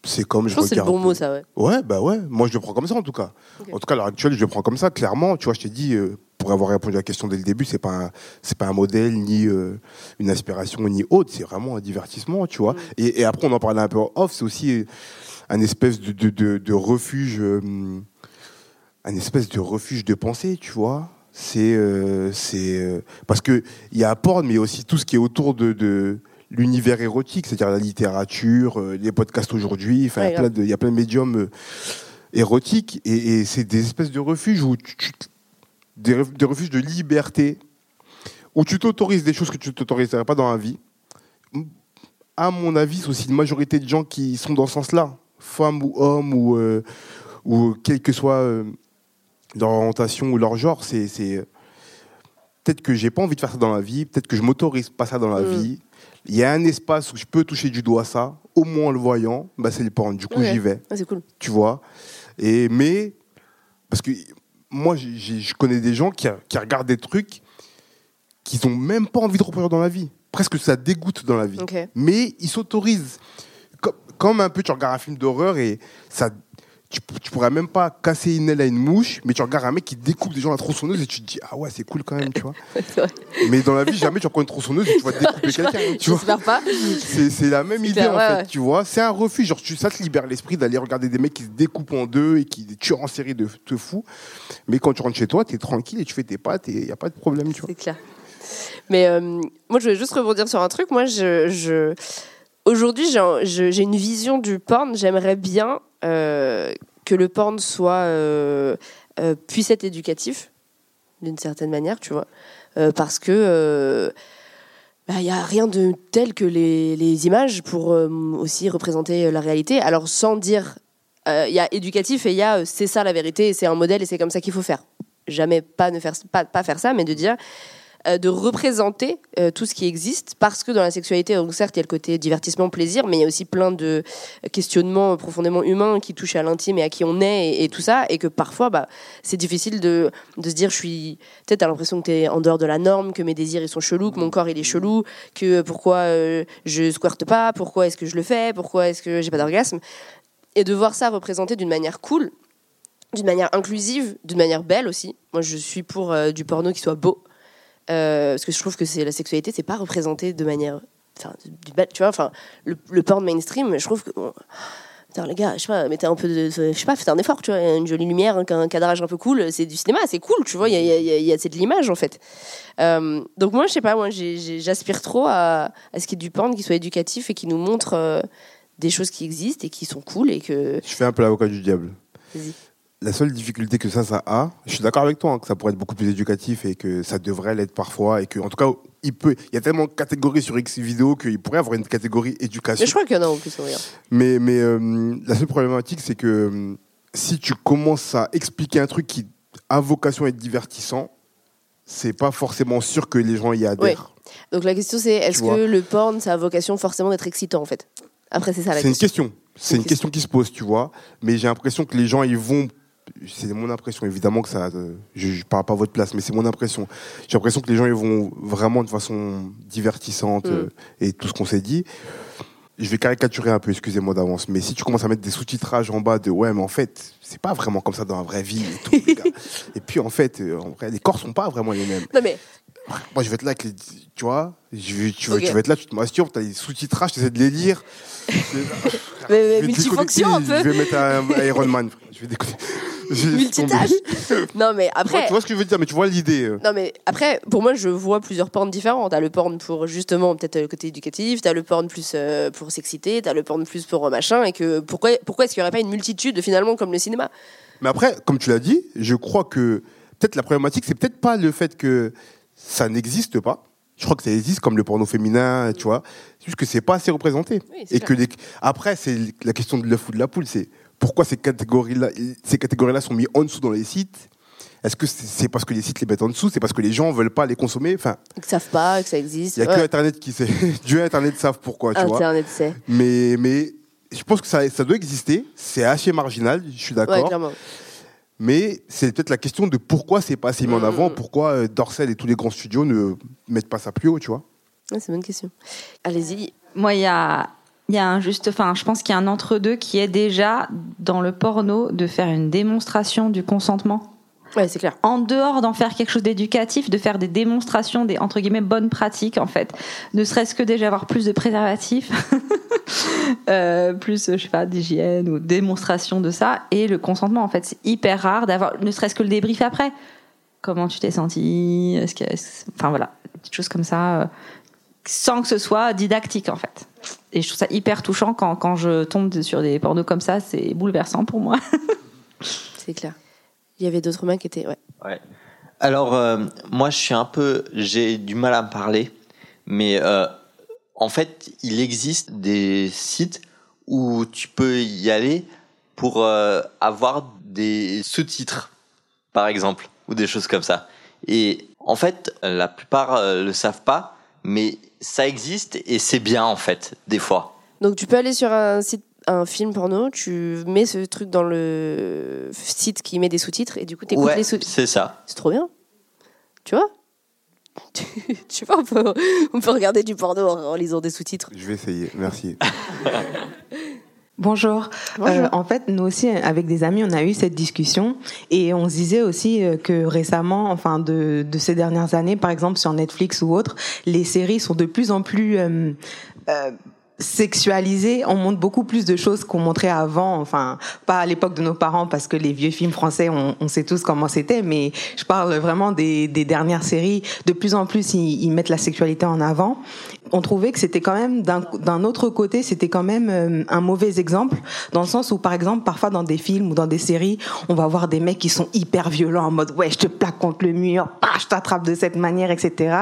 C'est comme je, Je pense que c'est le regarde. bon mot, ça, ouais. Ouais, bah ouais. Moi, je le prends comme ça, en tout cas. En tout cas, à l'heure actuelle, je le prends comme ça. Clairement, tu vois, je t'ai dit, euh, pour avoir répondu à la question dès le début, c'est pas c'est pas un modèle, ni euh, une inspiration, ni autre. C'est vraiment un divertissement, tu vois. Mm. Et, et après, on en parlait un peu off. C'est aussi un espèce de, de, de, de refuge, euh, un espèce de refuge de pensée, tu vois. C'est, euh, c'est euh, parce que il y a porn, mais il y a aussi tout ce qui est autour de, de l'univers érotique, c'est-à-dire la littérature, euh, les podcasts aujourd'hui. Enfin, il y a Ouais, plein de- il y a plein de médiums. euh, érotiques et, et c'est des espèces de refuges où tu, tu- des, ref- des refuges de liberté où tu t'autorises des choses que tu ne t'autoriserais pas dans la vie. À mon avis, c'est aussi une majorité de gens qui sont dans ce sens-là, femmes ou hommes ou, euh, ou quelle que soit euh, leur orientation ou leur genre. C'est c'est- peut-être que j'ai pas envie de faire ça dans la vie, peut-être que je m'autorise pas ça dans la Mm. vie. Il y a un espace où je peux toucher du doigt ça, au moins en le voyant, bah c'est le porn. Du coup, Ouais. j'y vais Ah, c'est cool. tu vois. Et mais parce que moi, je connais des gens qui, qui regardent des trucs qu'ils ont même pas envie de reproduire dans la vie. Presque ça dégoûte dans la vie. Mais ils s'autorisent. Comme, comme un peu, tu regardes un film d'horreur et ça. Tu, tu pourrais même pas casser une aile à une mouche, mais tu regardes un mec qui découpe des gens à la tronçonneuse et tu te dis ah ouais c'est cool quand même tu vois. Mais dans la vie jamais tu reprends une tronçonneuse et tu vas découper quelqu'un tu vois. Pas. C'est c'est la même idée clair, en ouais, fait, ouais. tu vois. C'est un refuge, genre tu, ça te libère l'esprit d'aller regarder des mecs qui se découpent en deux et qui tuent en série de te fous. Mais quand tu rentres chez toi, t'es tranquille et tu fais tes pâtes et il y a pas de problème, tu vois. C'est clair. Mais euh, moi, je voulais juste rebondir sur un truc. Moi, je, je... aujourd'hui, j'ai une vision du porn. J'aimerais bien euh, que le porn soit euh, euh, puisse être éducatif d'une certaine manière, tu vois, Euh, parce que bah, il y a rien de tel que les, images pour aussi représenter la réalité. Alors sans dire, il y a éducatif et il y a c'est ça la vérité, c'est un modèle et c'est comme ça qu'il faut faire. Jamais pas ne faire pas, pas faire ça, mais de dire euh, de représenter euh, tout ce qui existe parce que dans la sexualité, donc certes, il y a le côté divertissement, plaisir, mais il y a aussi plein de questionnements profondément humains qui touchent à l'intime et à qui on est et, tout ça, et que parfois, bah, c'est difficile de, de se dire, je suis, peut-être t'as l'impression que t'es en dehors de la norme, que mes désirs ils sont chelous, que mon corps il est chelou, que pourquoi euh, je squirte pas, pourquoi est-ce que je le fais, pourquoi est-ce que j'ai pas d'orgasme, et de voir ça représenté d'une manière cool, d'une manière inclusive, d'une manière belle aussi. Moi, je suis pour euh, du porno qui soit beau. Euh, parce que je trouve que c'est la sexualité, c'est pas représenté de manière, enfin, du tu vois, enfin, le, le porn mainstream, je trouve que, bon, putain, les gars, je sais pas, mettez un peu de, je sais pas, faites un effort, tu vois, une jolie lumière, un, un cadrage un peu cool, c'est du cinéma, c'est cool, tu vois, il y a, y a- y c'est de l'image en fait. Euh, donc moi, je sais pas, moi, j'aspire trop à, à ce qu'il y ait du porn qui soit éducatif et qui nous montre euh, des choses qui existent et qui sont cool et que. Je fais un peu l'avocat du diable. Vas-y. La seule difficulté que ça, ça a, je suis d'accord avec toi, hein, que ça pourrait être beaucoup plus éducatif et que ça devrait l'être parfois et que, en tout cas, il peut, il y a tellement de catégories sur X vidéo qu'il pourrait avoir une catégorie éducation. Mais je crois qu'il y en a en plus, regarde. Mais, mais euh, la seule problématique, c'est que euh, si tu commences à expliquer un truc qui a vocation à être divertissant, c'est pas forcément sûr que les gens y adhèrent. Donc la question c'est est-ce que le porn ça a vocation forcément d'être excitant en fait? Après c'est ça la C'est une question. question. C'est une question qui se pose, tu vois. Mais j'ai l'impression que les gens, ils vont. C'est mon impression, évidemment que ça. euh, Je, je parle pas à votre place, mais c'est mon impression. J'ai l'impression que les gens, ils vont vraiment de façon divertissante Mm. euh, et tout ce qu'on s'est dit. Je vais caricaturer un peu, excusez-moi d'avance, mais si tu commences à mettre des sous-titrages en bas de ouais, mais en fait, c'est pas vraiment comme ça dans la vraie vie et tout, les gars. Et puis en fait, euh, en vrai, les corps sont pas vraiment les mêmes. Non mais Moi, je vais être là avec les. Tu vois je vais, tu, vas- Ok. tu vas être là, tu te masturbes, t'as les sous-titrages, tu essaies de les lire. mais- mais Je vais multifonction un déconnecter, peu. Je vais mettre un Iron Man. Je vais déconner. Multitâche. Non mais Ouais, après tu vois ce que je veux dire, mais tu vois l'idée. euh. Non mais après, pour moi, je vois plusieurs porns différents. T'as le porn pour justement peut-être le côté éducatif, t'as le porn plus euh, pour s'exciter, t'as le porn plus pour euh, machin, et que pourquoi, pourquoi est-ce qu'il y aurait pas une multitude finalement comme le cinéma? Mais après, comme tu l'as dit, je crois que peut-être la problématique, c'est peut-être pas le fait que ça n'existe pas. Je crois que ça existe comme le porno féminin, tu vois. C'est juste que c'est pas assez représenté. Oui, Et que les... après, c'est la question de l'œuf ou de la poule. C'est pourquoi ces catégories-là, ces catégories-là sont mises en dessous dans les sites? Est-ce que c'est parce que les sites les mettent en dessous? C'est parce que les gens veulent pas les consommer? Enfin, Ils savent pas que ça existe. il y a Ouais. que Internet qui sait. Dieu et Internet savent pourquoi, tu vois. Internet c'est. Mais, mais je pense que ça, ça doit exister. C'est assez marginal, je suis d'accord. mais c'est peut-être la question de pourquoi c'est pas assez mis en Mm. avant, pourquoi euh, Dorsel et tous les grands studios ne mettent pas ça plus haut, tu vois. Ouais, c'est une bonne question. Allez-y. Moi, il y a, il y a un juste, enfin, je pense qu'il y a un entre-deux qui est déjà dans le porno de faire une démonstration du consentement. Ouais, c'est clair. En dehors d'en faire quelque chose d'éducatif, de faire des démonstrations, des entre guillemets bonnes pratiques en fait. Ne serait-ce que déjà avoir plus de préservatifs, euh, plus je sais pas d'hygiène ou démonstration de ça et le consentement en fait c'est hyper rare d'avoir ne serait-ce que le débrief après. Comment tu t'es senti? Est-ce que, est-ce- enfin voilà, des petites choses comme ça, euh, sans que ce soit didactique en fait. Et je trouve ça hyper touchant quand, quand je tombe sur des pornos comme ça, c'est bouleversant pour moi. C'est clair. Il y avait d'autres mains qui étaient. Ouais. Ouais. Alors, euh, moi, je suis un peu. J'ai du mal à me parler, mais euh, en fait, il existe des sites où tu peux y aller pour euh, avoir des sous-titres, par exemple, ou des choses comme ça. Et en fait, la plupart euh, le savent pas, mais ça existe et c'est bien en fait, des fois. Donc tu peux aller sur un site, un film porno, tu mets ce truc dans le site qui met des sous-titres et du coup t'écoutes Ouais, les sous-titres. c'est ça. C'est trop bien. Tu vois? Tu vois, on peut, on peut regarder du porno en, en lisant des sous-titres. Je vais essayer, merci. Bonjour. Euh, en fait, nous aussi, avec des amis, on a eu cette discussion et on se disait aussi euh, que récemment, enfin de, de ces dernières années, par exemple sur Netflix ou autre, les séries sont de plus en plus euh, euh, sexualisées. On montre beaucoup plus de choses qu'on montrait avant. Enfin, pas à l'époque de nos parents parce que les vieux films français, on, on sait tous comment c'était, mais je parle vraiment des, des dernières séries. De plus en plus, ils, ils mettent la sexualité en avant. On trouvait que c'était quand même d'un autre côté, c'était quand même euh, un mauvais exemple dans le sens où par exemple parfois dans des films ou dans des séries, on va voir des mecs qui sont hyper violents en mode ouais je te plaque contre le mur, bah, je t'attrape de cette manière, etc.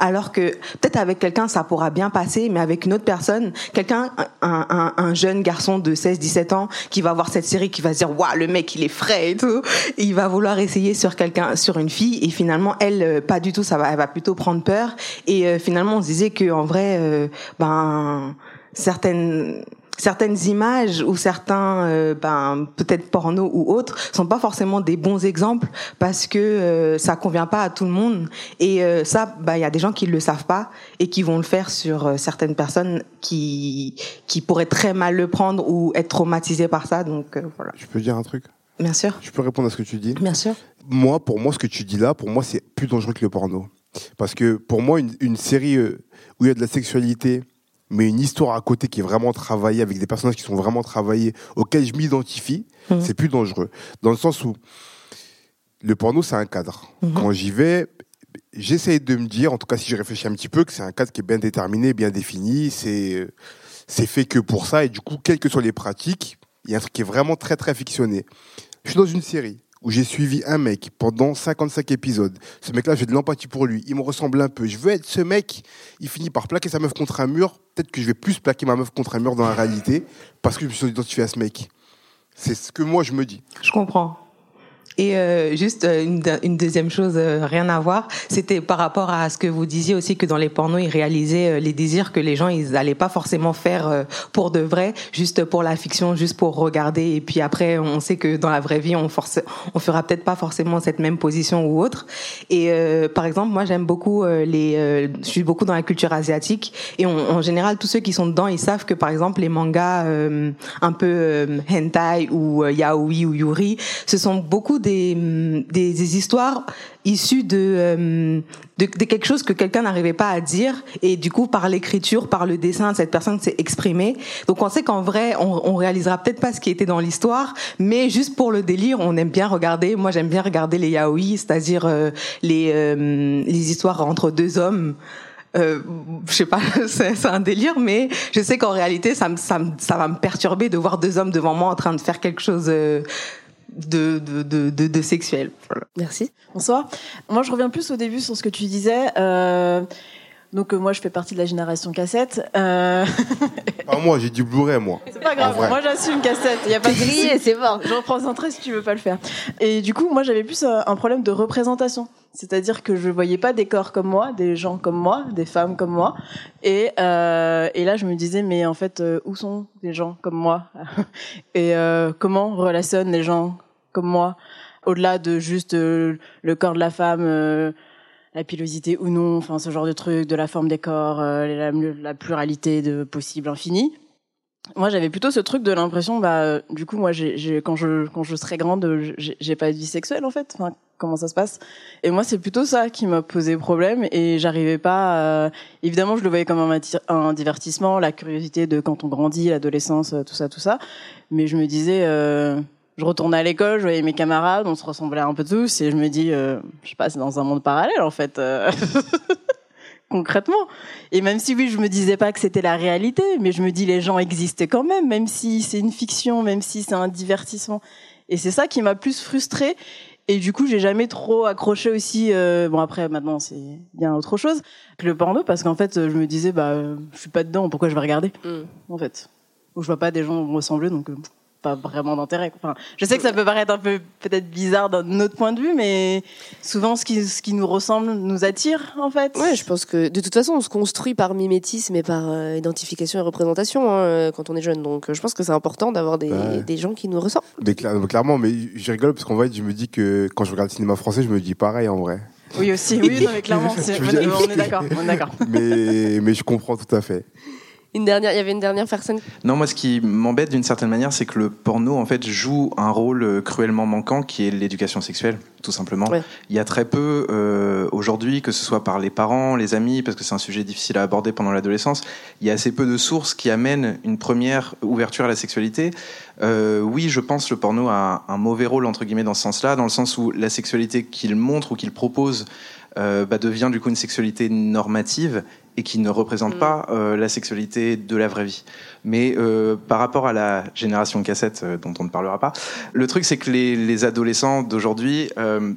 Alors que peut-être avec quelqu'un ça pourra bien passer, mais avec une autre personne, quelqu'un, un, un, un jeune garçon de 16-17 ans qui va voir cette série, qui va se dire waouh le mec il est frais et tout, il va vouloir essayer sur quelqu'un, sur une fille et finalement elle euh, pas du tout, ça va, elle va plutôt prendre peur et euh, finalement on se disait que en vrai euh, ben certaines certaines images ou certains euh, ben peut-être porno ou autres sont pas forcément des bons exemples parce que euh, ça convient pas à tout le monde. Et euh, ça bah il y a des gens qui le savent pas et qui vont le faire sur certaines personnes qui qui pourraient très mal le prendre ou être traumatisées par ça. Donc voilà. Je peux dire un truc? Bien sûr. Je peux répondre à ce que tu dis? Bien sûr. Moi, pour moi, ce que tu dis là, pour moi, c'est plus dangereux que le porno. Parce que pour moi, une, une série où il y a de la sexualité, mais une histoire à côté qui est vraiment travaillée, avec des personnages qui sont vraiment travaillés, auxquels je m'identifie, Mhm. c'est plus dangereux. Dans le sens où le porno, c'est un cadre. Mhm. Quand j'y vais, j'essaye de me dire, en tout cas si je réfléchis un petit peu, que c'est un cadre qui est bien déterminé, bien défini, c'est c'est fait que pour ça, et du coup, quelles que soient les pratiques, il y a un truc qui est vraiment très très fictionné. Je suis dans une série où j'ai suivi un mec pendant 55 épisodes. Ce mec-là, j'ai de l'empathie pour lui. Il me ressemble un peu. Je veux être ce mec. Il finit par plaquer sa meuf contre un mur. Peut-être que je vais plus plaquer ma meuf contre un mur dans la réalité parce que je me suis identifié à ce mec. C'est ce que moi je me dis. Je comprends. Et euh, juste euh, une, une deuxième chose, euh, rien à voir, c'était par rapport à ce que vous disiez aussi que dans les pornos, ils réalisaient euh, les désirs que les gens, ils allaient pas forcément faire euh, pour de vrai, juste pour la fiction, juste pour regarder. Et puis après, on sait que dans la vraie vie, on force, on fera peut-être pas forcément cette même position ou autre. Et par exemple, moi, j'aime beaucoup les, je suis beaucoup dans la culture asiatique. Et on- en général, tous ceux qui sont dedans, ils savent que par exemple, les mangas un peu hentai ou yaoi ou yuri, ce sont beaucoup des, des, des histoires issues de, euh, de, de quelque chose que quelqu'un n'arrivait pas à dire et du coup par l'écriture, par le dessin, cette personne s'est exprimée. Donc on sait qu'en vrai, on, on réalisera peut-être pas ce qui était dans l'histoire, mais juste pour le délire, on aime bien regarder. Moi, j'aime bien regarder les yaoi, c'est-à-dire euh, les euh, les histoires entre deux hommes. Euh, je sais pas, c'est un délire, mais je sais qu'en réalité, ça, ça, ça va me perturber de voir deux hommes devant moi en train de faire quelque chose euh, de, de, de, de, sexuel. Voilà. Merci. Bonsoir. Moi, je reviens plus au début sur ce que tu disais. Euh, donc, euh, moi, je fais partie de la génération cassette. Euh, Pas moi, j'ai du Blu-ray, moi. c'est pas grave. Moi, j'assume cassette. Il y a pas de grillé, c'est mort. Je représenterai si tu veux pas le faire. Et du coup, moi, j'avais plus euh, un problème de représentation. C'est-à-dire que je voyais pas des corps comme moi, des gens comme moi, des femmes comme moi. Et, euh, et là, je me disais, mais en fait, euh, où sont des gens comme moi? Et euh, comment relationnent les gens comme moi? Au-delà de juste euh, le corps de la femme, euh, la pilosité ou non, enfin ce genre de truc, de la forme des corps, euh, la, la pluralité de possibles infinis. Moi j'avais plutôt ce truc de l'impression bah euh, du coup moi j'ai quand je quand je serai grande euh, j'ai pas de vie sexuelle en fait. Enfin comment ça se passe? Et moi c'est plutôt ça qui m'a posé problème et j'arrivais pas évidemment je le voyais comme un, un divertissement la curiosité de quand on grandit l'adolescence tout ça tout ça. Mais je me disais euh, je retournais à l'école je voyais mes camarades on se ressemblait un peu tous et je me dis euh, je sais pas c'est dans un monde parallèle en fait euh. concrètement. Et même si oui, je me disais pas que c'était la réalité, mais je me dis les gens existaient quand même, même si c'est une fiction, même si c'est un divertissement. Et c'est ça qui m'a plus frustrée. Et du coup, j'ai jamais trop accroché aussi. euh, bon, après, maintenant, c'est bien autre chose que le porno, parce qu'en fait, je me disais, bah, euh, je suis pas dedans, pourquoi je vais regarder Mm. En fait, Ou je vois pas des gens me ressembler, donc euh, pas vraiment d'intérêt. Enfin, je sais que ça peut paraître un peu peut-être bizarre d'un autre point de vue, mais souvent, ce qui, ce qui nous ressemble nous attire, en fait. Ouais, je pense que de toute façon, on se construit par mimétisme et par euh, identification et représentation hein, euh, quand on est jeune. Donc, euh, je pense que c'est important d'avoir des, Ouais. des gens qui nous ressemblent. Mais cla- clairement, mais je rigole parce qu'en fait, je me dis que quand je regarde le cinéma français, je me dis pareil en vrai. Oui, aussi. Oui, non, mais clairement, dire- on est d'accord. On est d'accord. mais, mais je comprends tout à fait. Une dernière, il y avait une dernière personne. Non, moi, ce qui m'embête d'une certaine manière, c'est que le porno, en fait, joue un rôle euh, cruellement manquant, qui est l'éducation sexuelle, tout simplement. Ouais. Il y a très peu euh, aujourd'hui, que ce soit par les parents, les amis, parce que c'est un sujet difficile à aborder pendant l'adolescence. Il y a assez peu de sources qui amènent une première ouverture à la sexualité. Euh, oui, je pense que le porno a un, un mauvais rôle entre guillemets dans ce sens-là, dans le sens où la sexualité qu'il montre ou qu'il propose euh, bah, devient du coup une sexualité normative et qui ne représente Mm. pas euh, la sexualité de la vraie vie. Mais euh, par rapport à la génération cassette euh, dont on ne parlera pas, le truc c'est que les, les adolescents d'aujourd'hui, euh,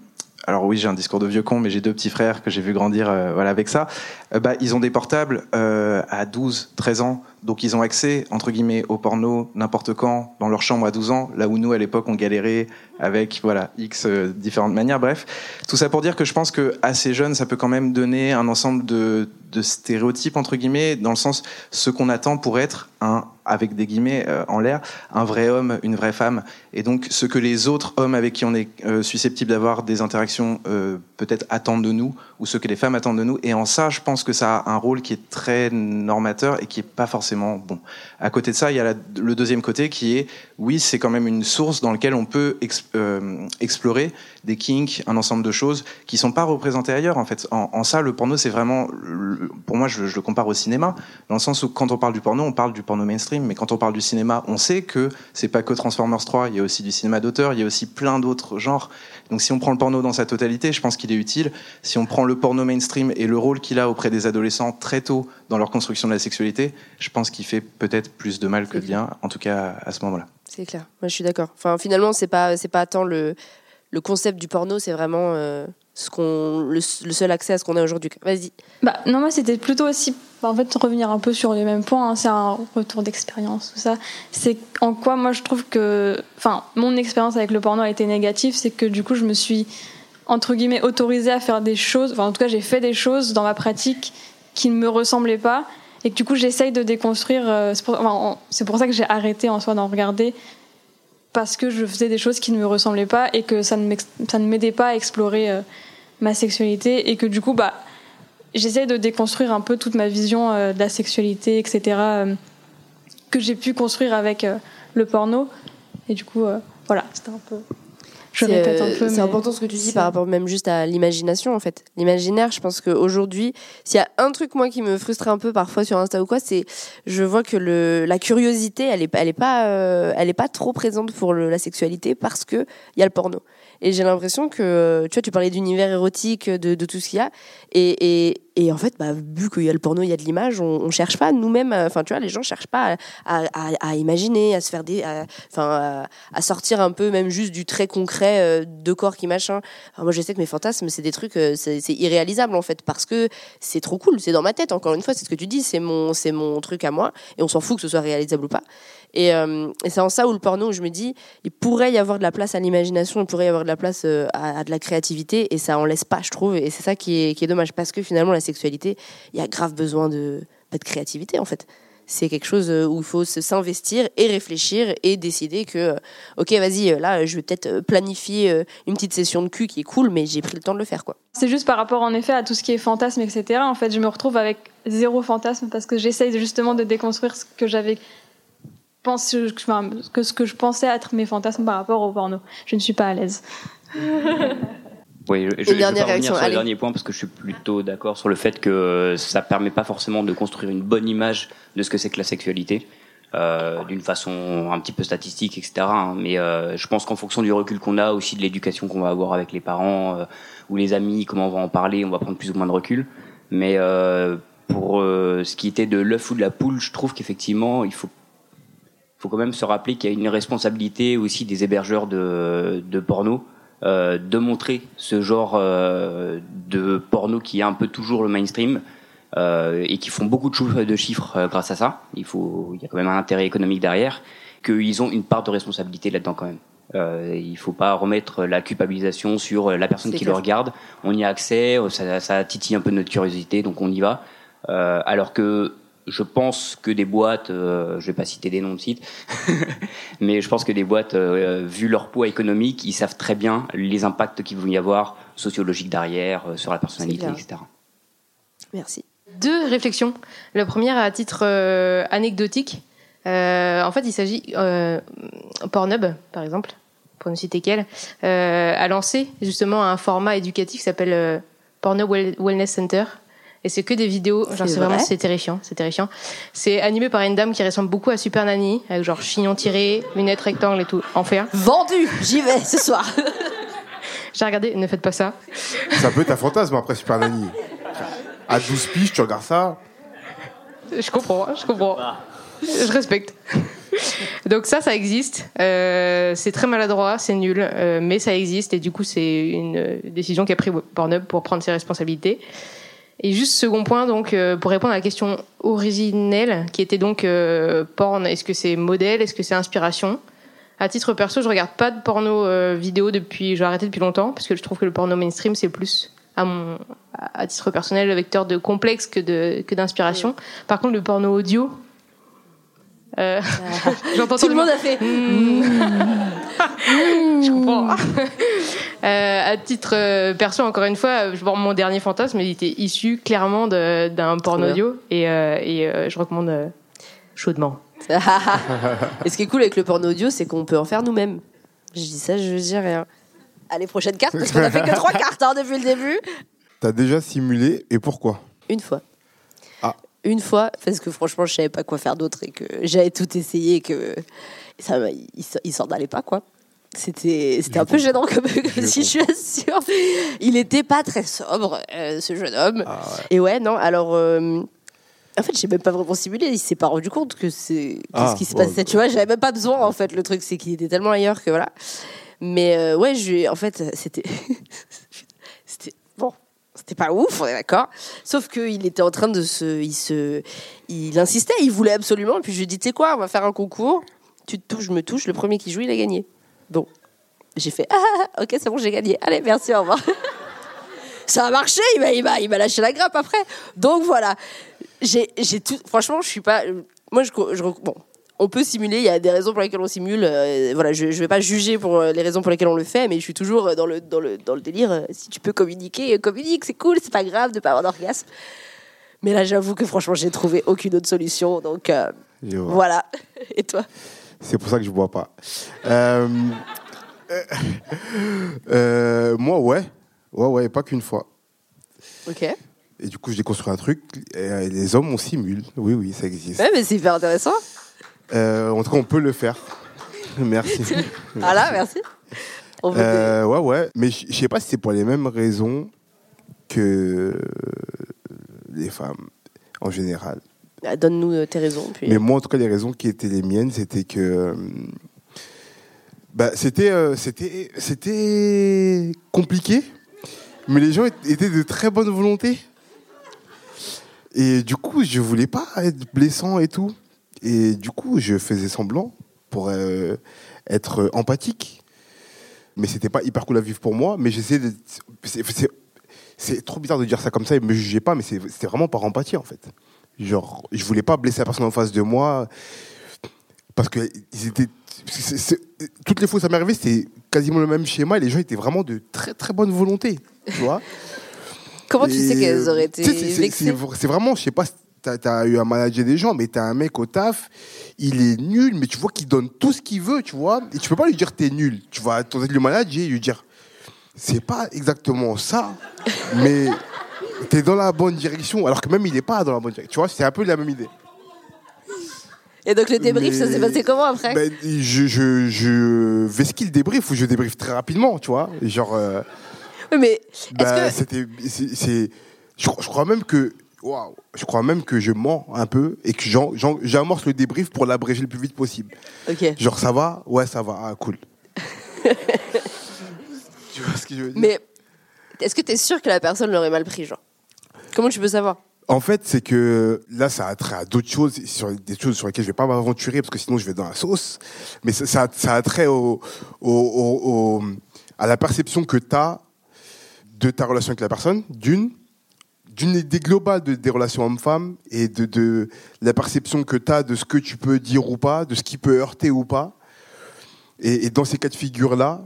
alors oui j'ai un discours de vieux con, mais j'ai deux petits frères que j'ai vu grandir euh, voilà avec ça, euh, bah, ils ont des portables euh, à 12, 13 ans, donc ils ont accès entre guillemets au porno n'importe quand dans leur chambre à 12 ans, là où nous à l'époque on galérait avec voilà x euh, différentes manières. Bref, tout ça pour dire que je pense que assez jeune ça peut quand même donner un ensemble de, de stéréotypes entre guillemets dans le sens ce qu'on attend pour être un avec des guillemets euh, en l'air un vrai homme, une vraie femme et donc ce que les autres hommes avec qui on est euh, susceptible d'avoir des interactions euh, peut-être attendent de nous ou ce que les femmes attendent de nous et en ça je pense que ça a un rôle qui est très normateur et qui est pas forcément bon. À côté de ça, il y a le deuxième côté qui est oui, c'est quand même une source dans laquelle on peut euh, explorer des kinks, un ensemble de choses qui sont pas représentées ailleurs en fait. En, en ça, le porno c'est vraiment le- pour moi je, je le compare au cinéma dans le sens où quand on parle du porno, on parle du porno mainstream, mais quand on parle du cinéma, on sait que c'est pas que Transformers 3, il y a aussi du cinéma d'auteur, il y a aussi plein d'autres genres. Donc si on prend le porno dans sa totalité, je pense qu'il est utile. Si on prend le porno mainstream et le rôle qu'il a auprès des adolescents très tôt dans leur construction de la sexualité, je pense qu'il fait peut-être plus de mal que de bien, en tout cas à ce moment-là. C'est clair. Moi, je suis d'accord. Enfin, finalement, c'est pas, c'est pas tant le, le concept du porno, c'est vraiment euh, ce qu'on, le, seul accès à ce qu'on a aujourd'hui. Vas-y. Bah, non, moi, c'était plutôt aussi, bah, en fait, revenir un peu sur les mêmes points. hein, c'est un retour d'expérience, tout ça. C'est en quoi, moi, je trouve que. Enfin, mon expérience avec le porno a été négative. C'est que, du coup, je me suis, entre guillemets, autorisée à faire des choses. Enfin, en tout cas, j'ai fait des choses dans ma pratique qui ne me ressemblaient pas. Et que, du coup, j'essaye de déconstruire. euh, c'est pour, enfin, pour ça que j'ai arrêté en soi d'en regarder. Parce que je faisais des choses qui ne me ressemblaient pas et que ça ne m'aidait pas à explorer euh, ma sexualité. Et que, du coup, bah j'essaie de déconstruire un peu toute ma vision euh, de la sexualité, etc., euh, que j'ai pu construire avec le porno. Et du coup, voilà, c'était un peu. Je C'est, répète un euh, peu. C'est mais important ce que tu dis par rapport même juste à l'imagination en fait. L'imaginaire, je pense qu'aujourd'hui, s'il y a un truc moi qui me frustre un peu parfois sur Insta ou quoi, c'est je vois que le la curiosité, elle est elle est pas euh, elle est pas trop présente pour le- la sexualité parce que il y a le porno. Et j'ai l'impression que tu vois, tu parlais d'univers érotique, de, tout ce qu'il y a, et, et, en fait, bah, vu qu'il y a le porno, il y a de l'image, on, on cherche pas nous-mêmes. euh, Enfin, tu vois, les gens cherchent pas à, à, imaginer, à se faire des, enfin, à, sortir un peu même juste du très concret euh, de corps qui machin. Moi, je sais que mes fantasmes, c'est des trucs, euh, c'est irréalisable en fait, parce que c'est trop cool, c'est dans ma tête. Encore une fois, c'est ce que tu dis, c'est mon, c'est mon truc à moi, et on s'en fout que ce soit réalisable ou pas. Et, euh, et c'est en ça où le porno, où je me dis, il pourrait y avoir de la place à l'imagination, il pourrait y avoir de la place euh, à, de la créativité, et ça en laisse pas, je trouve. Et c'est ça qui est, dommage, parce que finalement, la sexualité, il y a grave besoin de, bah, de créativité, en fait. C'est quelque chose euh, où il faut s'investir et réfléchir et décider que, ok, vas-y, là, je vais peut-être planifier une petite session de cul qui est cool, mais j'ai pris le temps de le faire, quoi. C'est juste par rapport en effet à tout ce qui est fantasme, etc. En fait, je me retrouve avec zéro fantasme parce que j'essaye justement de déconstruire ce que j'avais pense, enfin, que ce que je pensais être mes fantasmes par rapport au porno. Je ne suis pas à l'aise. Oui, je, je, je vais revenir sur le allez. dernier point parce que je suis plutôt d'accord sur le fait que euh, ça permet pas forcément de construire une bonne image de ce que c'est que la sexualité. Euh, d'une façon un petit peu statistique, etc. hein. Mais euh, je pense qu'en fonction du recul qu'on a, aussi de l'éducation qu'on va avoir avec les parents euh, ou les amis, comment on va en parler, on va prendre plus ou moins de recul. Mais euh, pour euh, ce qui était de l'œuf ou de la poule, je trouve qu'effectivement, il faut faut quand même se rappeler qu'il y a une responsabilité aussi des hébergeurs de, de porno euh, de montrer ce genre euh, de porno qui est un peu toujours le mainstream euh, et qui font beaucoup de, chiffres grâce à ça. Il faut, il y a quand même un intérêt économique derrière, qu'ils ont une part de responsabilité là-dedans quand même. Euh, il faut pas remettre la culpabilisation sur la personne qui clair. le regarde. On y a accès, ça, ça titille un peu notre curiosité, donc on y va. Alors que je pense que des boîtes, euh, je vais pas citer des noms de sites, mais je pense que des boîtes, euh, vu leur poids économique, ils savent très bien les impacts qu'il vont y avoir sociologiques derrière, euh, sur la personnalité, etc. Merci. Deux réflexions. La première à titre euh, anecdotique. En fait, il s'agit Pornhub, par exemple, pour ne citer qu'elle, a lancé justement un format éducatif qui s'appelle Pornhub Well- Wellness Center. Et c'est que des vidéos. Genre, C'est vraiment, vrai c'est terrifiant, c'est terrifiant. C'est animé par une dame qui ressemble beaucoup à Super Nanny, avec genre chignon tiré, lunettes rectangles et tout. Enfer. Vendu J'y vais ce soir J'ai regardé, ne faites pas ça. Ça peut être un fantasme après Super Nanny. À 12 piges, tu regardes ça. Je comprends, je comprends. Je respecte. Donc ça, ça existe. Euh, c'est très maladroit, c'est nul, euh, mais ça existe et du coup, c'est une euh, décision qu'a pris Pornhub pour prendre ses responsabilités. Et juste second point, donc euh, pour répondre à la question originelle, qui était donc euh, porn, est-ce que c'est modèle, est-ce que c'est inspiration? À titre perso, je regarde pas de porno euh, vidéo depuis, j'ai arrêté depuis longtemps parce que je trouve que le porno mainstream c'est plus à mon à titre personnel le vecteur de complexe que de que d'inspiration. Par contre, le porno audio, euh, j'entends Tout le monde a fait. je comprends. Euh, à titre euh, perso, encore une fois, je vois mon dernier fantasme, il était issu clairement d'un porno audio et, euh, et euh, je recommande euh, chaudement. Et ce qui est cool avec le porno audio, c'est qu'on peut en faire nous-mêmes. Je dis ça, je dis rien. Allez, prochaine carte, parce qu'on a fait que trois cartes hein, depuis le début. T'as déjà simulé et pourquoi? Une fois. Ah. Une fois, parce que franchement, je savais pas quoi faire d'autre et que j'avais tout essayé et que ça, il, s'en allait pas, quoi. C'était c'était un peu gênant comme, comme situation. Il était pas très sobre, euh, ce jeune homme. Et ouais, non, alors. euh, en fait, j'ai même pas vraiment simulé. Il s'est pas rendu compte que c'est qu'est-ce Ah, qui se ouais. passait. Tu vois, j'avais même pas besoin. En fait, le truc, c'est qu'il était tellement ailleurs que voilà. Mais euh, ouais, je, en fait, c'était, c'était pas ouf, on est d'accord. Sauf qu'il était en train de se, il se, il insistait, il voulait absolument. Et puis je lui ai dit, tu sais quoi, on va faire un concours. Tu te touches, je me touche. Le premier qui joue, il a gagné. Bon, j'ai fait, ah, ok, c'est bon, j'ai gagné. Allez, merci, au revoir. Ça a marché, il m'a, lâché la grappe après. Donc voilà, j'ai tout. Franchement, je suis pas. Moi, je, je- bon, on peut simuler. Il y a des raisons pour lesquelles on simule. euh, voilà, je, je vais pas juger pour euh, les raisons pour lesquelles on le fait, mais je suis toujours dans le dans le dans le délire. euh, Si tu peux communiquer, communique, c'est cool, c'est pas grave de pas avoir d'orgasme. Mais là, j'avoue que franchement, j'ai trouvé aucune autre solution. Donc euh, voilà. Et toi? C'est pour ça que je bois pas. Euh, moi, ouais. Ouais, ouais, pas qu'une fois. Ok. Et du coup, j'ai construit un truc. Et les hommes, on simule. Oui, oui, ça existe. Ouais, mais c'est hyper intéressant. Euh, en tout cas, on peut le faire. Merci. Voilà, merci. On veut Euh, ouais, ouais. Mais je sais pas si c'est pour les mêmes raisons que les femmes en général. des- Ah, Donne-nous euh, tes raisons. Puis... Mais moi, en tout cas, les raisons qui étaient les miennes, c'était que. bah, c'était, euh, c'était, c'était compliqué, mais les gens étaient- étaient de très bonne volonté. Et du coup, je voulais pas être blessant et tout. Et du coup, je faisais semblant pour euh, être empathique. Mais c'était pas hyper cool à vivre pour moi. Mais j'essayais de. c'est- trop bizarre de dire ça comme ça et me jugez pas, mais c'était vraiment par empathie en fait. Genre, je voulais pas blesser la personne en face de moi parce que ils étaient. toutes les fois que ça m'est arrivé, c'était quasiment le même schéma et les gens étaient vraiment de très très bonne volonté. Tu vois Comment tu sais qu'elles auraient été vexées? C'est vraiment, je sais pas, t'as as eu à manager des gens, mais t'as un mec au taf, il est nul, mais tu vois qu'il donne tout ce qu'il veut, tu vois, et tu peux pas lui dire t'es nul. Tu vas tenter de le manager et lui dire c'est pas exactement ça, mais t'es dans la bonne direction, alors que même il est pas dans la bonne direction. Tu vois, c'est un peu la même idée. Et donc le débrief, ça s'est passé comment après? Ben, je, je, je vais skill débrief ou je débrief très rapidement, tu vois. Genre, euh, Oui, mais que c'était, c'est- je, je crois même que waouh, je crois même que je mens un peu et que j'amorce le débrief pour l'abréger le plus vite possible. Ok. Genre, ça va? Ouais, ça va. Ah, cool. tu vois ce que je veux dire? Mais est-ce que t'es sûr que la personne l'aurait mal pris, genre? Comment tu peux savoir? En fait, c'est que là, ça a trait à d'autres choses, sur des choses sur lesquelles je vais pas m'aventurer parce que sinon je vais dans la sauce. Mais ça, ça, ça a trait au, au- au- au- à la perception que tu as de ta relation avec la personne, d'une, d'une idée globale de, des relations hommes-femmes et de, de la perception que tu as de ce que tu peux dire ou pas, de ce qui peut heurter ou pas. Et, et dans ces cas de figure-là,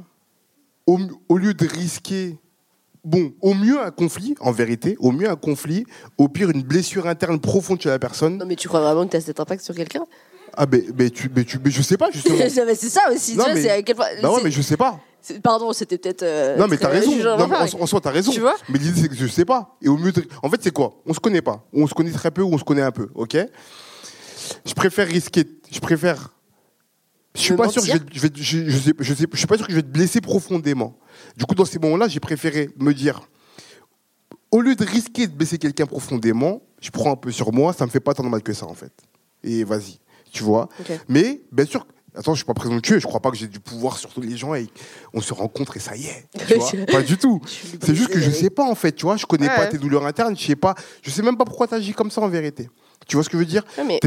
au, au lieu de risquer Bon, au mieux un conflit, en vérité, au mieux un conflit, au pire une blessure interne profonde chez la personne. Non, mais tu crois vraiment que t'as cet impact sur quelqu'un? Ah, ben, ben, tu, ben, tu, ben, je sais pas, justement. Mais C'est ça aussi, Non, tu vois, mais- c'est à quel point. Bah ouais, mais je sais pas. Pardon, c'était peut-être. euh, non, mais t'as raison. Non, mais en, en soi, t'as raison. Tu vois Mais l'idée, c'est que je sais pas. Et au mieux de- En fait, c'est quoi? On se connaît pas. Ou on se connaît très peu, ou on se connaît un peu, ok? Je préfère risquer. Je préfère. Je suis pas sûr que je vais, mentir je, vais- je, je sais, je, sais- je suis pas sûr que je vais te blesser profondément. Du coup, dans ces moments-là, j'ai préféré me dire, au lieu de risquer de blesser quelqu'un profondément, je prends un peu sur moi, ça me fait pas tant de mal que ça en fait. Et vas-y, tu vois? Mais bien sûr, attends, je suis pas présomptueux, je crois pas que j'ai du pouvoir sur tous les gens et on se rencontre et ça y est. Tu vois pas du tout. C'est juste que je sais pas en fait, tu vois, je connais pas tes douleurs internes, je sais pas, je sais même pas pourquoi tu agis comme ça en vérité. Tu vois ce que je veux dire Ouais, mais-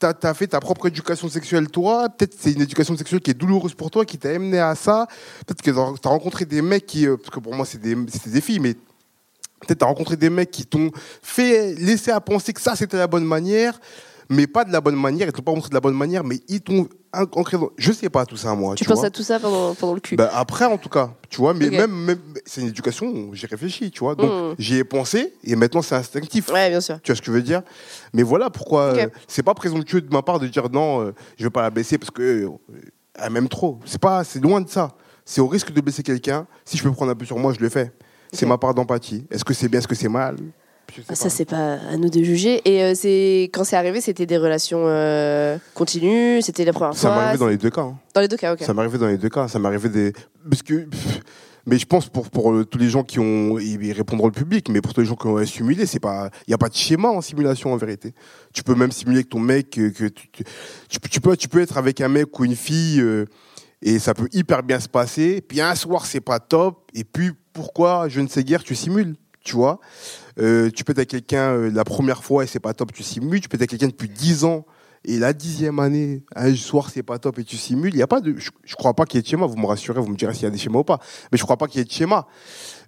T'as as fait ta propre éducation sexuelle, toi. Peut-être c'est une éducation sexuelle qui est douloureuse pour toi, qui t'a amené à ça. Peut-être que t'as rencontré des mecs qui, euh, parce que pour moi c'est des, des filles, mais peut-être t'as rencontré des mecs qui t'ont fait laisser à penser que ça c'était la bonne manière, mais pas de la bonne manière. Ils t'ont pas montré de la bonne manière, mais ils t'ont ancré. Dans... Je sais pas tout ça moi. Tu tu penses vois. à tout ça pendant, pendant le cul Ben, après, en tout cas, tu vois, mais même, même c'est une éducation, j'ai réfléchi, tu vois. Donc, Mm. j'y ai pensé et maintenant c'est instinctif. Ouais, bien sûr. Tu vois ce que je veux dire? Mais voilà pourquoi Ok. euh, c'est pas présomptueux de ma part de dire non, euh, je veux pas la blesser parce que euh, elle m'aime trop. C'est pas, c'est loin de ça. C'est au risque de blesser quelqu'un. Si je peux prendre un peu sur moi, je le fais. C'est ma part d'empathie. Est-ce que c'est bien, est-ce que c'est mal? Ah, Ça, c'est pas à nous de juger. Et euh, c'est quand c'est arrivé, c'était des relations euh, continues, c'était la première Ça fois? m'est arrivé dans les deux cas. hein. Dans les deux cas, ok. Ça m'est arrivé dans les deux cas. Ça m'est arrivé des. Parce que. pff, Mais je pense pour, pour euh, tous les gens qui ont. Ils ils répondront le public, mais pour tous les gens qui ont simulé, c'est pas. Il n'y a pas de schéma en simulation en vérité. Tu peux même simuler que ton mec. euh, Que tu, tu, tu peux- tu peux, tu peux être avec un mec ou une fille euh, et ça peut hyper bien se passer. Puis un soir, c'est pas top. Et puis pourquoi, je ne sais guère, tu simules. Tu vois? Euh, Tu peux être avec quelqu'un euh, la première fois et c'est pas top, tu simules. Tu peux être avec quelqu'un depuis 10 ans et la dixième année, un soir c'est pas top et tu simules, il y a pas de, je, je crois pas qu'il y ait de schéma. Vous me rassurez, vous me direz s'il y a des schémas ou pas. Mais je crois pas qu'il y ait de schéma.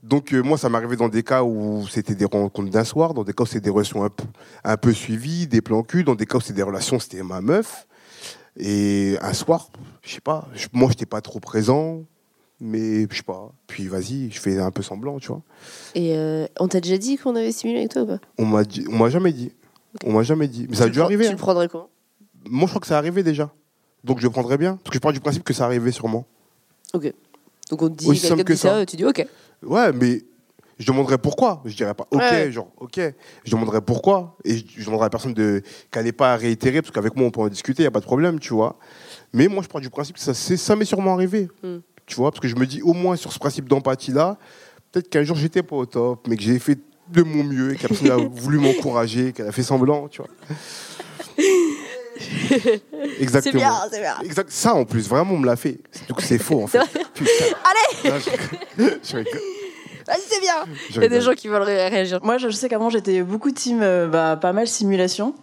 Donc euh, moi, ça m'est arrivé dans des cas où c'était des rencontres d'un soir, dans des cas où c'était des relations un peu, un peu suivies, des plans cul, dans des cas où c'était des relations, c'était ma meuf. Et un soir, je sais pas, moi j'étais pas trop présent, mais je sais pas. Puis vas-y, je fais un peu semblant, tu vois. Et euh, on t'a déjà dit qu'on avait simulé avec toi ou pas? On m'a dit, on m'a jamais dit, on m'a jamais dit. Mais ça a dû le arriver. Tu le prendrais comment Moi, je crois que ça arrivé déjà. Donc je prendrais bien. Parce que je pars du principe que ça arrivait sûrement. Ok. Donc on te dit, Aussi simple que dit ça, ça. tu dis ok. Ouais, mais je demanderais pourquoi. Je dirais pas ok, Ouais. genre ok. Je demanderais pourquoi. Et je, je demanderais à la personne de, qu'elle n'ait pas à réitérer, parce qu'avec moi, on peut en discuter, il n'y a pas de problème, tu vois. Mais moi, je pars du principe que ça, c'est- ça m'est sûrement arrivé. Hmm. Tu vois, parce que je me dis, au moins sur ce principe d'empathie-là, peut-être qu'un jour, j'étais pas au top, mais que j'ai fait de mon mieux, et que la personne a voulu m'encourager, qu'elle a fait semblant, tu vois. Exactement. C'est bien, c'est bien. Exact. Ça, en plus, vraiment, on me l'a fait. Donc, c'est faux, en fait. Allez Non, je rigole. Je rigole. Vas-y, c'est bien Je Il y a des gens qui veulent ré- réagir. Moi, je sais qu'avant, j'étais beaucoup team, euh, bah, pas mal simulation.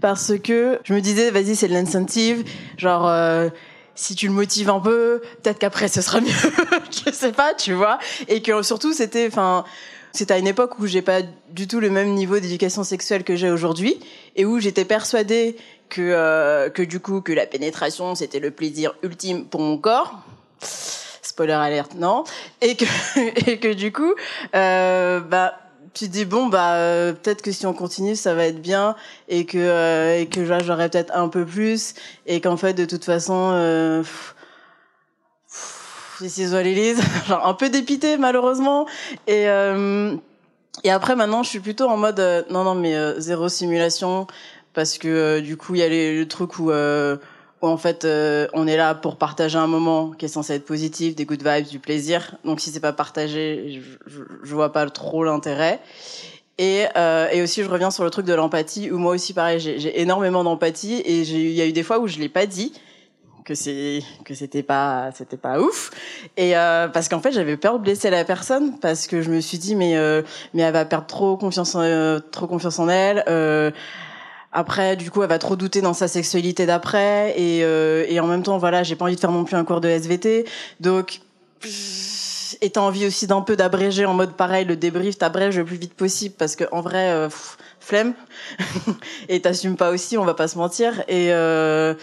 Parce que je me disais, vas-y, c'est de l'incentive. Genre, euh, si tu le motives un peu, peut-être qu'après, ce sera mieux. je sais pas, tu vois. Et que surtout, c'était, enfin, c'était à une époque où j'ai pas du tout le même niveau d'éducation sexuelle que j'ai aujourd'hui. Et où j'étais persuadée que, euh, que du coup, que la pénétration, c'était le plaisir ultime pour mon corps spoiler alerte, non, et que et que du coup, euh, bah tu dis bon bah euh, peut-être que si on continue ça va être bien et que euh, et que genre, j'aurai peut-être un peu plus et qu'en fait de toute façon euh, it is. genre un peu dépité malheureusement et euh, et après maintenant je suis plutôt en mode euh, non non mais euh, zéro simulation parce que euh, du coup il y a les- le truc où où en fait euh, on est là pour partager un moment qui est censé être positif, des good vibes, du plaisir. Donc si c'est pas partagé, je, je, vois pas trop l'intérêt. Et, euh, et aussi, je reviens sur le truc de l'empathie, où moi aussi, pareil, j'ai énormément d'empathie et il y a eu des fois où je l'ai pas dit que c'est que c'était pas c'était pas ouf et euh, parce qu'en fait j'avais peur de blesser la personne parce que je me suis dit mais euh, mais elle va perdre trop confiance euh, trop confiance en elle euh, après du coup elle va trop douter dans sa sexualité d'après et euh, et en même temps voilà j'ai pas envie de faire non plus un cours de SVT donc et t'as envie aussi d'un peu d'abréger en mode pareil le débrief t'abrèges le plus vite possible parce que en vrai euh, flemme. Et t'assumes pas aussi on va pas se mentir. Et euh,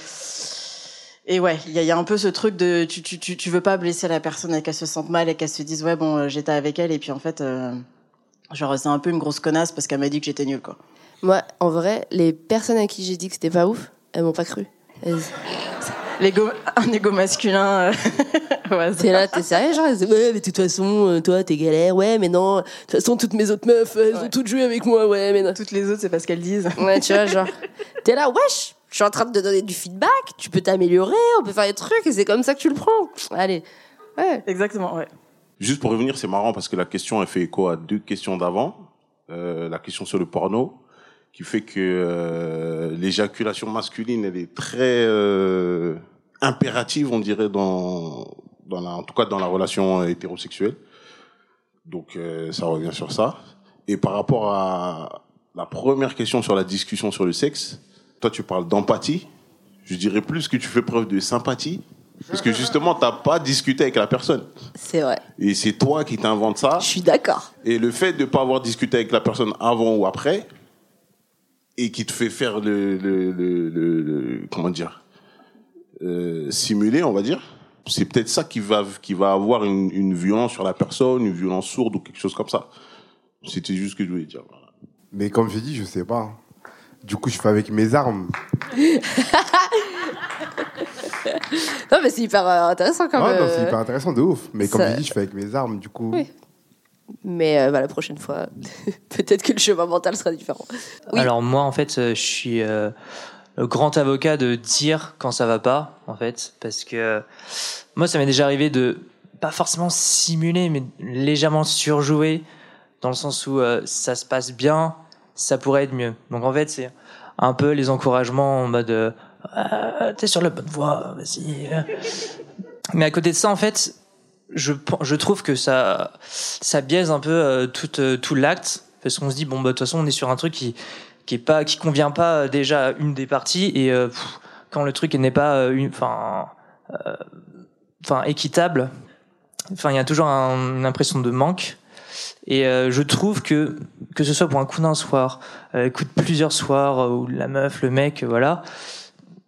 et ouais il y y a un peu ce truc de tu, tu, tu, tu veux pas blesser la personne et qu'elle se sente mal et qu'elle se dise ouais bon euh, j'étais avec elle et puis en fait euh, genre c'est un peu une grosse connasse parce qu'elle m'a dit que j'étais nulle quoi Moi, en vrai, les personnes à qui j'ai dit que c'était pas ouf, elles m'ont pas cru. Elles- L'ego, un ego masculin. euh, T'es là, t'es sérieux, genre, ouais, mais de toute façon, euh, toi, t'es galère, ouais, mais non, de toute façon, toutes mes autres meufs, elles ont toutes joué avec moi, ouais, mais non. Toutes les autres, c'est parce qu'elles disent. Ouais, tu vois, genre, t'es là, wesh, je suis en train de te donner du feedback, tu peux t'améliorer, on peut faire des trucs, et c'est comme ça que tu le prends. Allez, ouais. Exactement, ouais. Juste pour revenir, c'est marrant parce que la question, elle fait écho à deux questions d'avant. Euh, la question sur le porno, qui fait que euh, l'éjaculation masculine, elle est très euh, impérative, on dirait, dans, dans la, en tout cas dans la relation hétérosexuelle. Donc euh, ça revient sur ça. Et par rapport à la première question sur la discussion sur le sexe, toi tu parles d'empathie. Je dirais plus que tu fais preuve de sympathie. Parce que justement, t'as pas discuté avec la personne. C'est vrai. Et c'est toi qui t'inventes ça. Je suis d'accord. Et le fait de pas avoir discuté avec la personne avant ou après, et qui te fait faire le, le, le, le- le- comment dire, euh, simuler, on va dire, c'est peut-être ça qui va, qui va avoir une, une violence sur la personne, une violence sourde ou quelque chose comme ça. C'était juste ce que je voulais dire. voilà. Mais comme j'ai dit, je sais pas. Du coup, je fais avec mes armes. non, mais c'est hyper euh, intéressant quand Ouais, même. non, c'est hyper intéressant de ouf. Mais comme ça- j'ai dit, je fais avec mes armes, du coup. Oui. Mais euh, bah, la prochaine fois, peut-être que le chemin mental sera différent. Alors moi, en fait, euh, je suis euh, le grand avocat de dire quand ça va pas, en fait, parce que euh, moi, ça m'est déjà arrivé de pas forcément simuler, mais légèrement surjouer, dans le sens où euh, ça se passe bien, ça pourrait être mieux. Donc en fait, c'est un peu les encouragements en mode euh, Ah, t'es sur la bonne voie, vas-y. Mais à côté de ça, en fait, je, trouve que ça, biaise un peu euh, tout, euh, tout l'acte parce qu'on se dit bon bah de toute façon on est sur un truc qui qui est pas qui convient pas euh, déjà à une des parties et quand le truc n'est pas enfin enfin équitable enfin il y a toujours un- une impression de manque. Et je trouve que que ce soit pour un coup d'un soir euh, coup de plusieurs soirs euh, où la meuf le mec voilà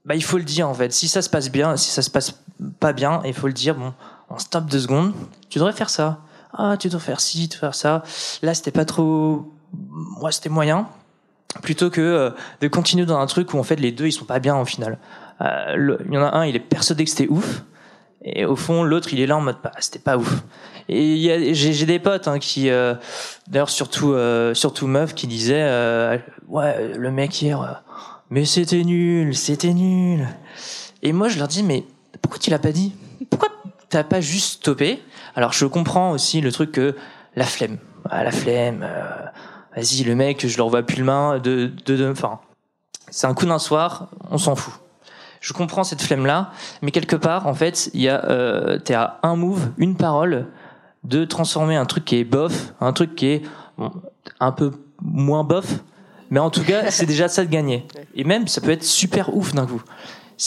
bah il faut le dire en fait. Si ça se passe bien si ça se passe pas bien il faut le dire bon on stoppe deux secondes tu devrais faire ça. Ah tu dois faire ci tu dois faire ça. Là c'était pas trop moi c'était moyen. Plutôt que euh, de continuer dans un truc où en fait les deux ils sont pas bien au final. Euh, il y en a un il est persuadé que c'était ouf. Et au fond l'autre il est là en mode bah c'était pas ouf. Et j'ai des potes hein, qui euh, d'ailleurs surtout surtout meufs qui disaient ouais le mec hier mais c'était nul c'était nul. Et moi je leur dis mais pourquoi tu l'as pas dit? Pourquoi t'as pas juste stoppé. Alors je comprends aussi le truc que la flemme. Ah, la flemme euh, vas-y le mec je le revois plus le main de de enfin c'est un coup d'un soir on s'en fout. Je comprends cette flemme là mais quelque part en fait il y a euh, t'es à un move une parole de transformer un truc qui est bof un truc qui est bon, un peu moins bof mais en tout cas c'est déjà ça de gagner. Et même ça peut être super ouf d'un coup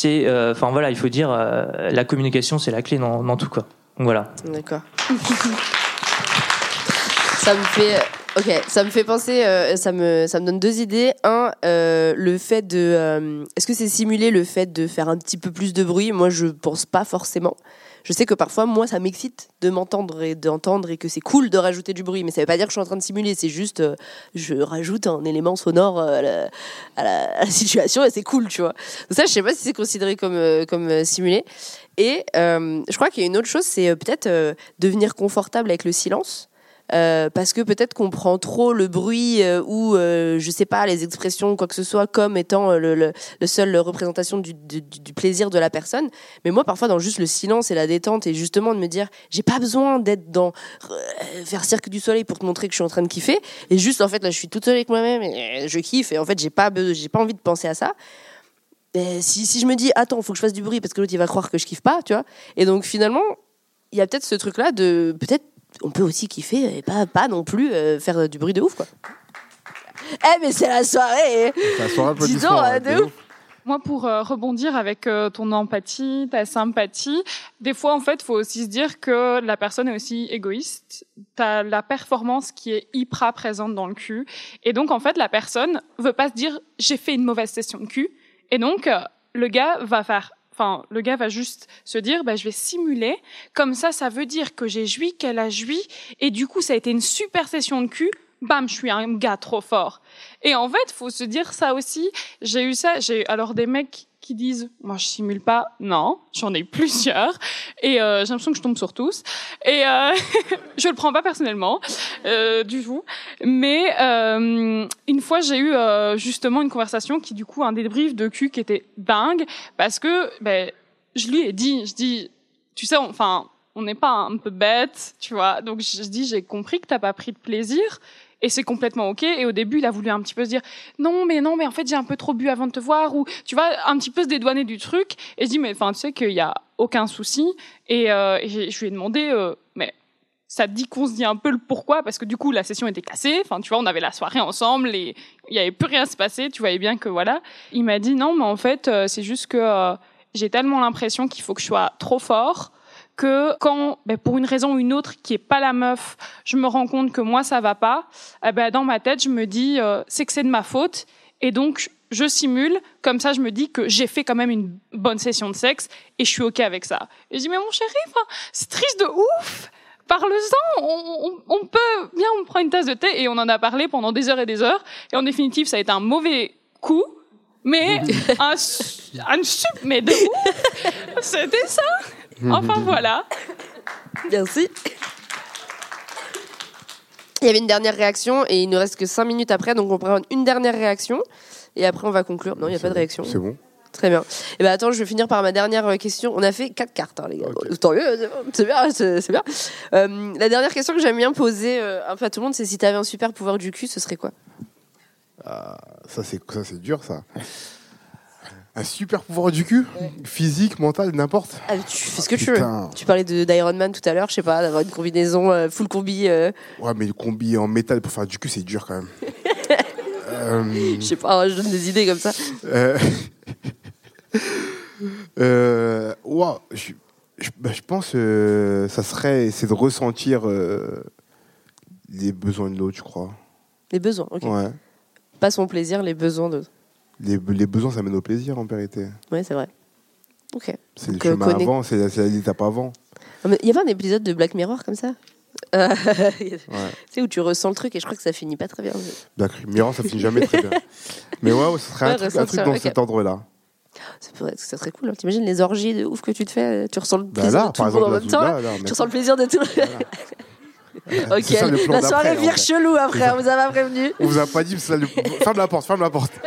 euh, enfin voilà il faut dire euh, la communication c'est la clé dans, tout quoi donc voilà D'accord. ça me fait. Ok, ça me fait penser, euh, ça me, ça me donne deux idées. Un, euh, le fait de, euh, est-ce que c'est simuler le fait de faire un petit peu plus de bruit? Moi, je pense pas forcément. Je sais que parfois, moi, ça m'excite de m'entendre et d'entendre et que c'est cool de rajouter du bruit, mais ça veut pas dire que je suis en train de simuler. C'est juste, euh, je rajoute un élément sonore euh, à la, situation et c'est cool, tu vois. Donc ça, je sais pas si c'est considéré comme, euh, comme simulé. Et je crois qu'il y a une autre chose, c'est peut-être devenir confortable avec le silence. Euh, parce que peut-être qu'on prend trop le bruit euh, ou euh, je sais pas les expressions quoi que ce soit comme étant le, le, le seul représentation du, plaisir de la personne. Mais moi, parfois, dans juste le silence et la détente et justement de me dire, j'ai pas besoin d'être dans faire cirque du soleil pour te montrer que je suis en train de kiffer. Et juste, en fait, là, je suis toute seule avec moi-même et je kiffe. Et en fait, j'ai pas, j'ai pas envie de penser à ça. Mais si, si je me dis, attends, faut que je fasse du bruit parce que l'autre il va croire que je kiffe pas, tu vois. Et donc finalement, il y a peut-être ce truc-là de peut-être on peut aussi kiffer et pas, pas non plus euh, faire du bruit de ouf, quoi. Eh, mais c'est la soirée! La soirée Dis donc, applaudissements, ouais, de de ouf! Moi, pour euh, rebondir avec euh, ton empathie, ta sympathie, des fois, en fait, faut aussi se dire que la personne est aussi égoïste. T'as la performance qui est hyper présente dans le cul. Et donc, en fait, la personne veut pas se dire, j'ai fait une mauvaise session de cul. Et donc, euh, le gars va faire, enfin, le gars va juste se dire, bah, je vais simuler. Comme ça, ça veut dire que j'ai joui, qu'elle a joui. Et du coup, ça a été une super session de cul. Bam, je suis un gars trop fort. Et en fait, faut se dire ça aussi. J'ai eu ça. J'ai alors des mecs qui disent, moi, je simule pas. Non, j'en ai plusieurs. Et euh, j'ai l'impression que je tombe sur tous. Et euh, je le prends pas personnellement euh, du tout. Mais euh, une fois, j'ai eu euh, justement une conversation qui, du coup, un débrief de cul qui était dingue parce que ben, je lui ai dit, je dis, tu sais, enfin, on n'est pas un peu bête, tu vois. Donc je dis, j'ai compris que t'as pas pris de plaisir. Et c'est complètement ok. Et au début, il a voulu un petit peu se dire non, mais non, mais en fait, j'ai un peu trop bu avant de te voir, ou tu vois, un petit peu se dédouaner du truc. Et je dis mais enfin, tu sais qu'il y a aucun souci. Et, euh, je lui ai demandé euh, mais ça te dit qu'on se dit un peu le pourquoi? Parce que du coup la session était cassée. Enfin, tu vois, on avait la soirée ensemble et il y avait plus rien à se passer. Tu voyais bien que voilà. Il m'a dit non, mais en fait, euh, c'est juste que j'ai tellement l'impression qu'il faut que je sois trop fort que quand, ben, pour une raison ou une autre qui est pas la meuf, je me rends compte que moi ça va pas, eh ben, dans ma tête je me dis euh, c'est que c'est de ma faute. Et donc je simule. Comme ça je me dis que j'ai fait quand même une bonne session de sexe et je suis ok avec ça. Et je dis mais mon chéri, c'est triste de ouf. Parle-en, on, on, on peut bien on prend une tasse de thé et on en a parlé pendant des heures et des heures. Et en définitive ça a été un mauvais coup mais un, un sup mais de ouf. C'était ça enfin voilà Merci. Il y avait une dernière réaction et il ne reste que 5 minutes après, donc on prend une dernière réaction et après on va conclure. Non, il n'y a pas de réaction. C'est bon. Très bien. Et ben attends, je vais finir par ma dernière euh, question. On a fait quatre cartes, hein, les gars. Tant mieux, c'est bien, c'est c'est bien. Euh, la dernière question que j'aime bien poser euh, un peu à tout le monde, c'est si tu avais un super pouvoir du cul, ce serait quoi? Ah, ça, c'est ça, c'est dur, ça. Un super pouvoir du cul Physique, mental, n'importe Ah, Tu fais ce que Ah, tu veux. Tu parlais de- d'Iron Man tout à l'heure, je sais pas, d'avoir une combinaison euh, full combi. euh, Ouais, mais le combi en métal pour faire du cul, c'est dur quand même. Euh, je sais pas, je donne des idées comme ça. Euh... euh... ouah, je, je, bah, je pense euh, ça serait c'est de ressentir les besoins de l'autre, je crois. Les besoins, ok. Ouais. Pas son plaisir, les besoins d'autres. Les, les besoins, ça mène au plaisir en vérité. Ouais, c'est vrai. Ok. C'est le euh, chemin connect- avant, c'est c'est l'étape avant. Ah, Il y avait un épisode de Black Mirror comme ça? Euh, Tu sais, où tu ressens le truc et je crois que ça finit pas très bien. Black Mirror, ça finit jamais très bien. Mais ouais, ouais, ce serait un, Ouais, truc, un truc dans cet ordre-là. Ça, pourrait être- ça serait cool. hein. T'imagines les orgies de ouf que tu te fais Tu ressens le Bah plaisir là, de tout le monde en même temps. là, là, tu ressens le plaisir de tout Ok, ça, la soirée en vire fait. chelou après, on vous a pas prévenu. On vous a pas dit, mais le- ferme la porte, ferme la porte.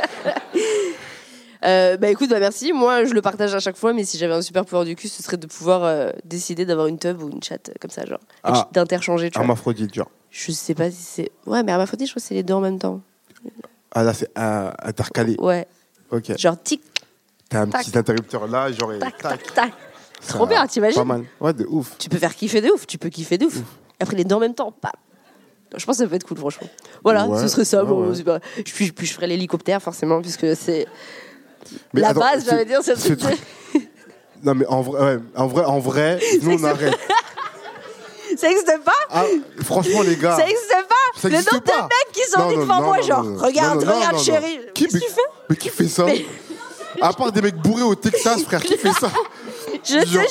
Euh, bah écoute, bah merci. Moi, je le partage à chaque fois, mais si j'avais un super pouvoir du cul, ce serait de pouvoir euh, décider d'avoir une tub ou une chatte euh, comme ça, genre. Et Ah. D'interchanger, tu vois. Hermaphrodite, genre. Je sais pas si c'est. Ouais, mais hermaphrodite, je crois que c'est les deux en même temps. Ah là, c'est euh, intercalé. Ouais. Ok. Genre tic, T'as un tac. petit interrupteur là, genre. et tac. tac. Ça- Trop bien, t'imagines Pas mal. Ouais, de ouf. Tu peux faire kiffer de ouf, tu peux kiffer de ouf. Après, les deux en même temps, pas. Je pense que ça peut être cool, franchement. Voilà, Ouais, ce serait ça. ouais, bon, ouais. pas- Puis, je ferais l'hélicoptère, forcément, puisque c'est. La attends, base, j'allais dire, c'est ce truc. Non, mais en vrai, en vrai, en vrai nous, on arrête. Ça existe pas Ah, franchement, les gars. Ça existe pas Ça Le nombre de mecs qui sont Non, non, devant non, moi, genre, regarde, regarde, chérie. Qui, mais, tu fais mais qui fait ça À part des mecs bourrés au Texas, frère, qui fait ça Je te jure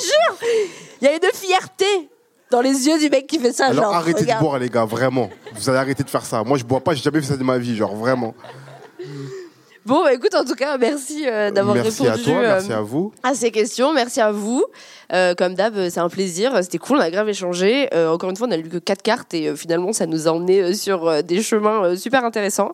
Il y a une fierté dans les yeux du mec qui fait ça, Alors genre, arrêtez regarde. de boire, les gars, vraiment. Vous allez arrêter de faire ça. Moi, je bois pas, j'ai jamais fait ça de ma vie, genre, vraiment. Bon, bah écoute, en tout cas, merci euh, d'avoir Merci répondu à toi, euh, merci à vous. à ces questions. Merci à vous. Euh, comme d'hab, euh, c'est un plaisir. C'était cool, on a grave échangé. Euh, encore une fois, on a lu que quatre cartes et euh, finalement, ça nous a emmené euh, sur euh, des chemins euh, super intéressants.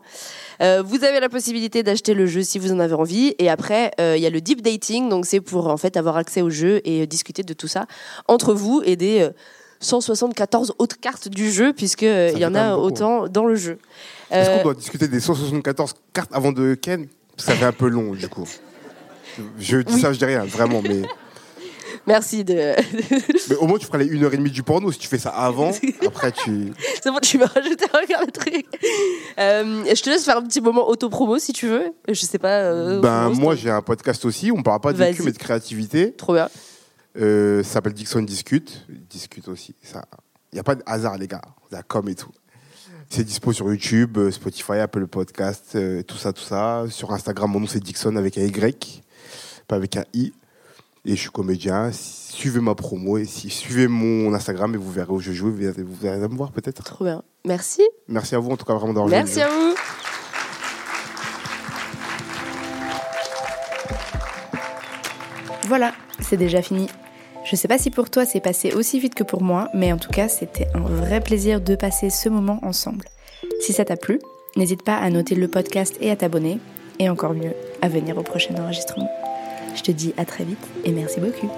Euh, vous avez la possibilité d'acheter le jeu si vous en avez envie. Et après, euh, il y a le deep dating, donc c'est pour en fait avoir accès au jeu et euh, discuter de tout ça entre vous et des euh, 174 autres cartes du jeu, puisque euh, y en a beaucoup. autant dans le jeu. Est-ce Euh, qu'on doit discuter des 174 cartes avant de Ken? Ça fait un peu long, du coup. Je dis ça, je dis rien, vraiment, mais, Merci de. mais au moins tu feras les 1h30 du porno. Si tu fais ça avant, après tu. C'est bon, tu m'as rajouté un le truc. Euh, je te laisse faire un petit moment auto-promo si tu veux. Je sais pas. euh, Ben, moi, j'ai un podcast aussi. On parle pas de vécu, mais de créativité. Trop bien. Euh, ça s'appelle Dixon Discute. Discute aussi. Il n'y a pas de hasard, les gars. La com et tout. C'est dispo sur YouTube, euh, Spotify, Apple Podcast, euh, tout ça, tout ça. Sur Instagram, mon nom c'est Dixon avec un Y, pas avec un I. Et je suis comédien. Suivez ma promo et si, suivez mon Instagram et vous verrez où je joue. Vous vous verrez me voir peut-être. Trop bien. Merci. Merci à vous en tout cas vraiment d'avoir Merci à vous. Voilà, c'est déjà fini. Je sais pas si pour toi c'est passé aussi vite que pour moi, mais en tout cas c'était un vrai plaisir de passer ce moment ensemble. Si ça t'a plu, n'hésite pas à noter le podcast et à t'abonner, et encore mieux, à venir au prochain enregistrement. Je te dis à très vite et merci beaucoup.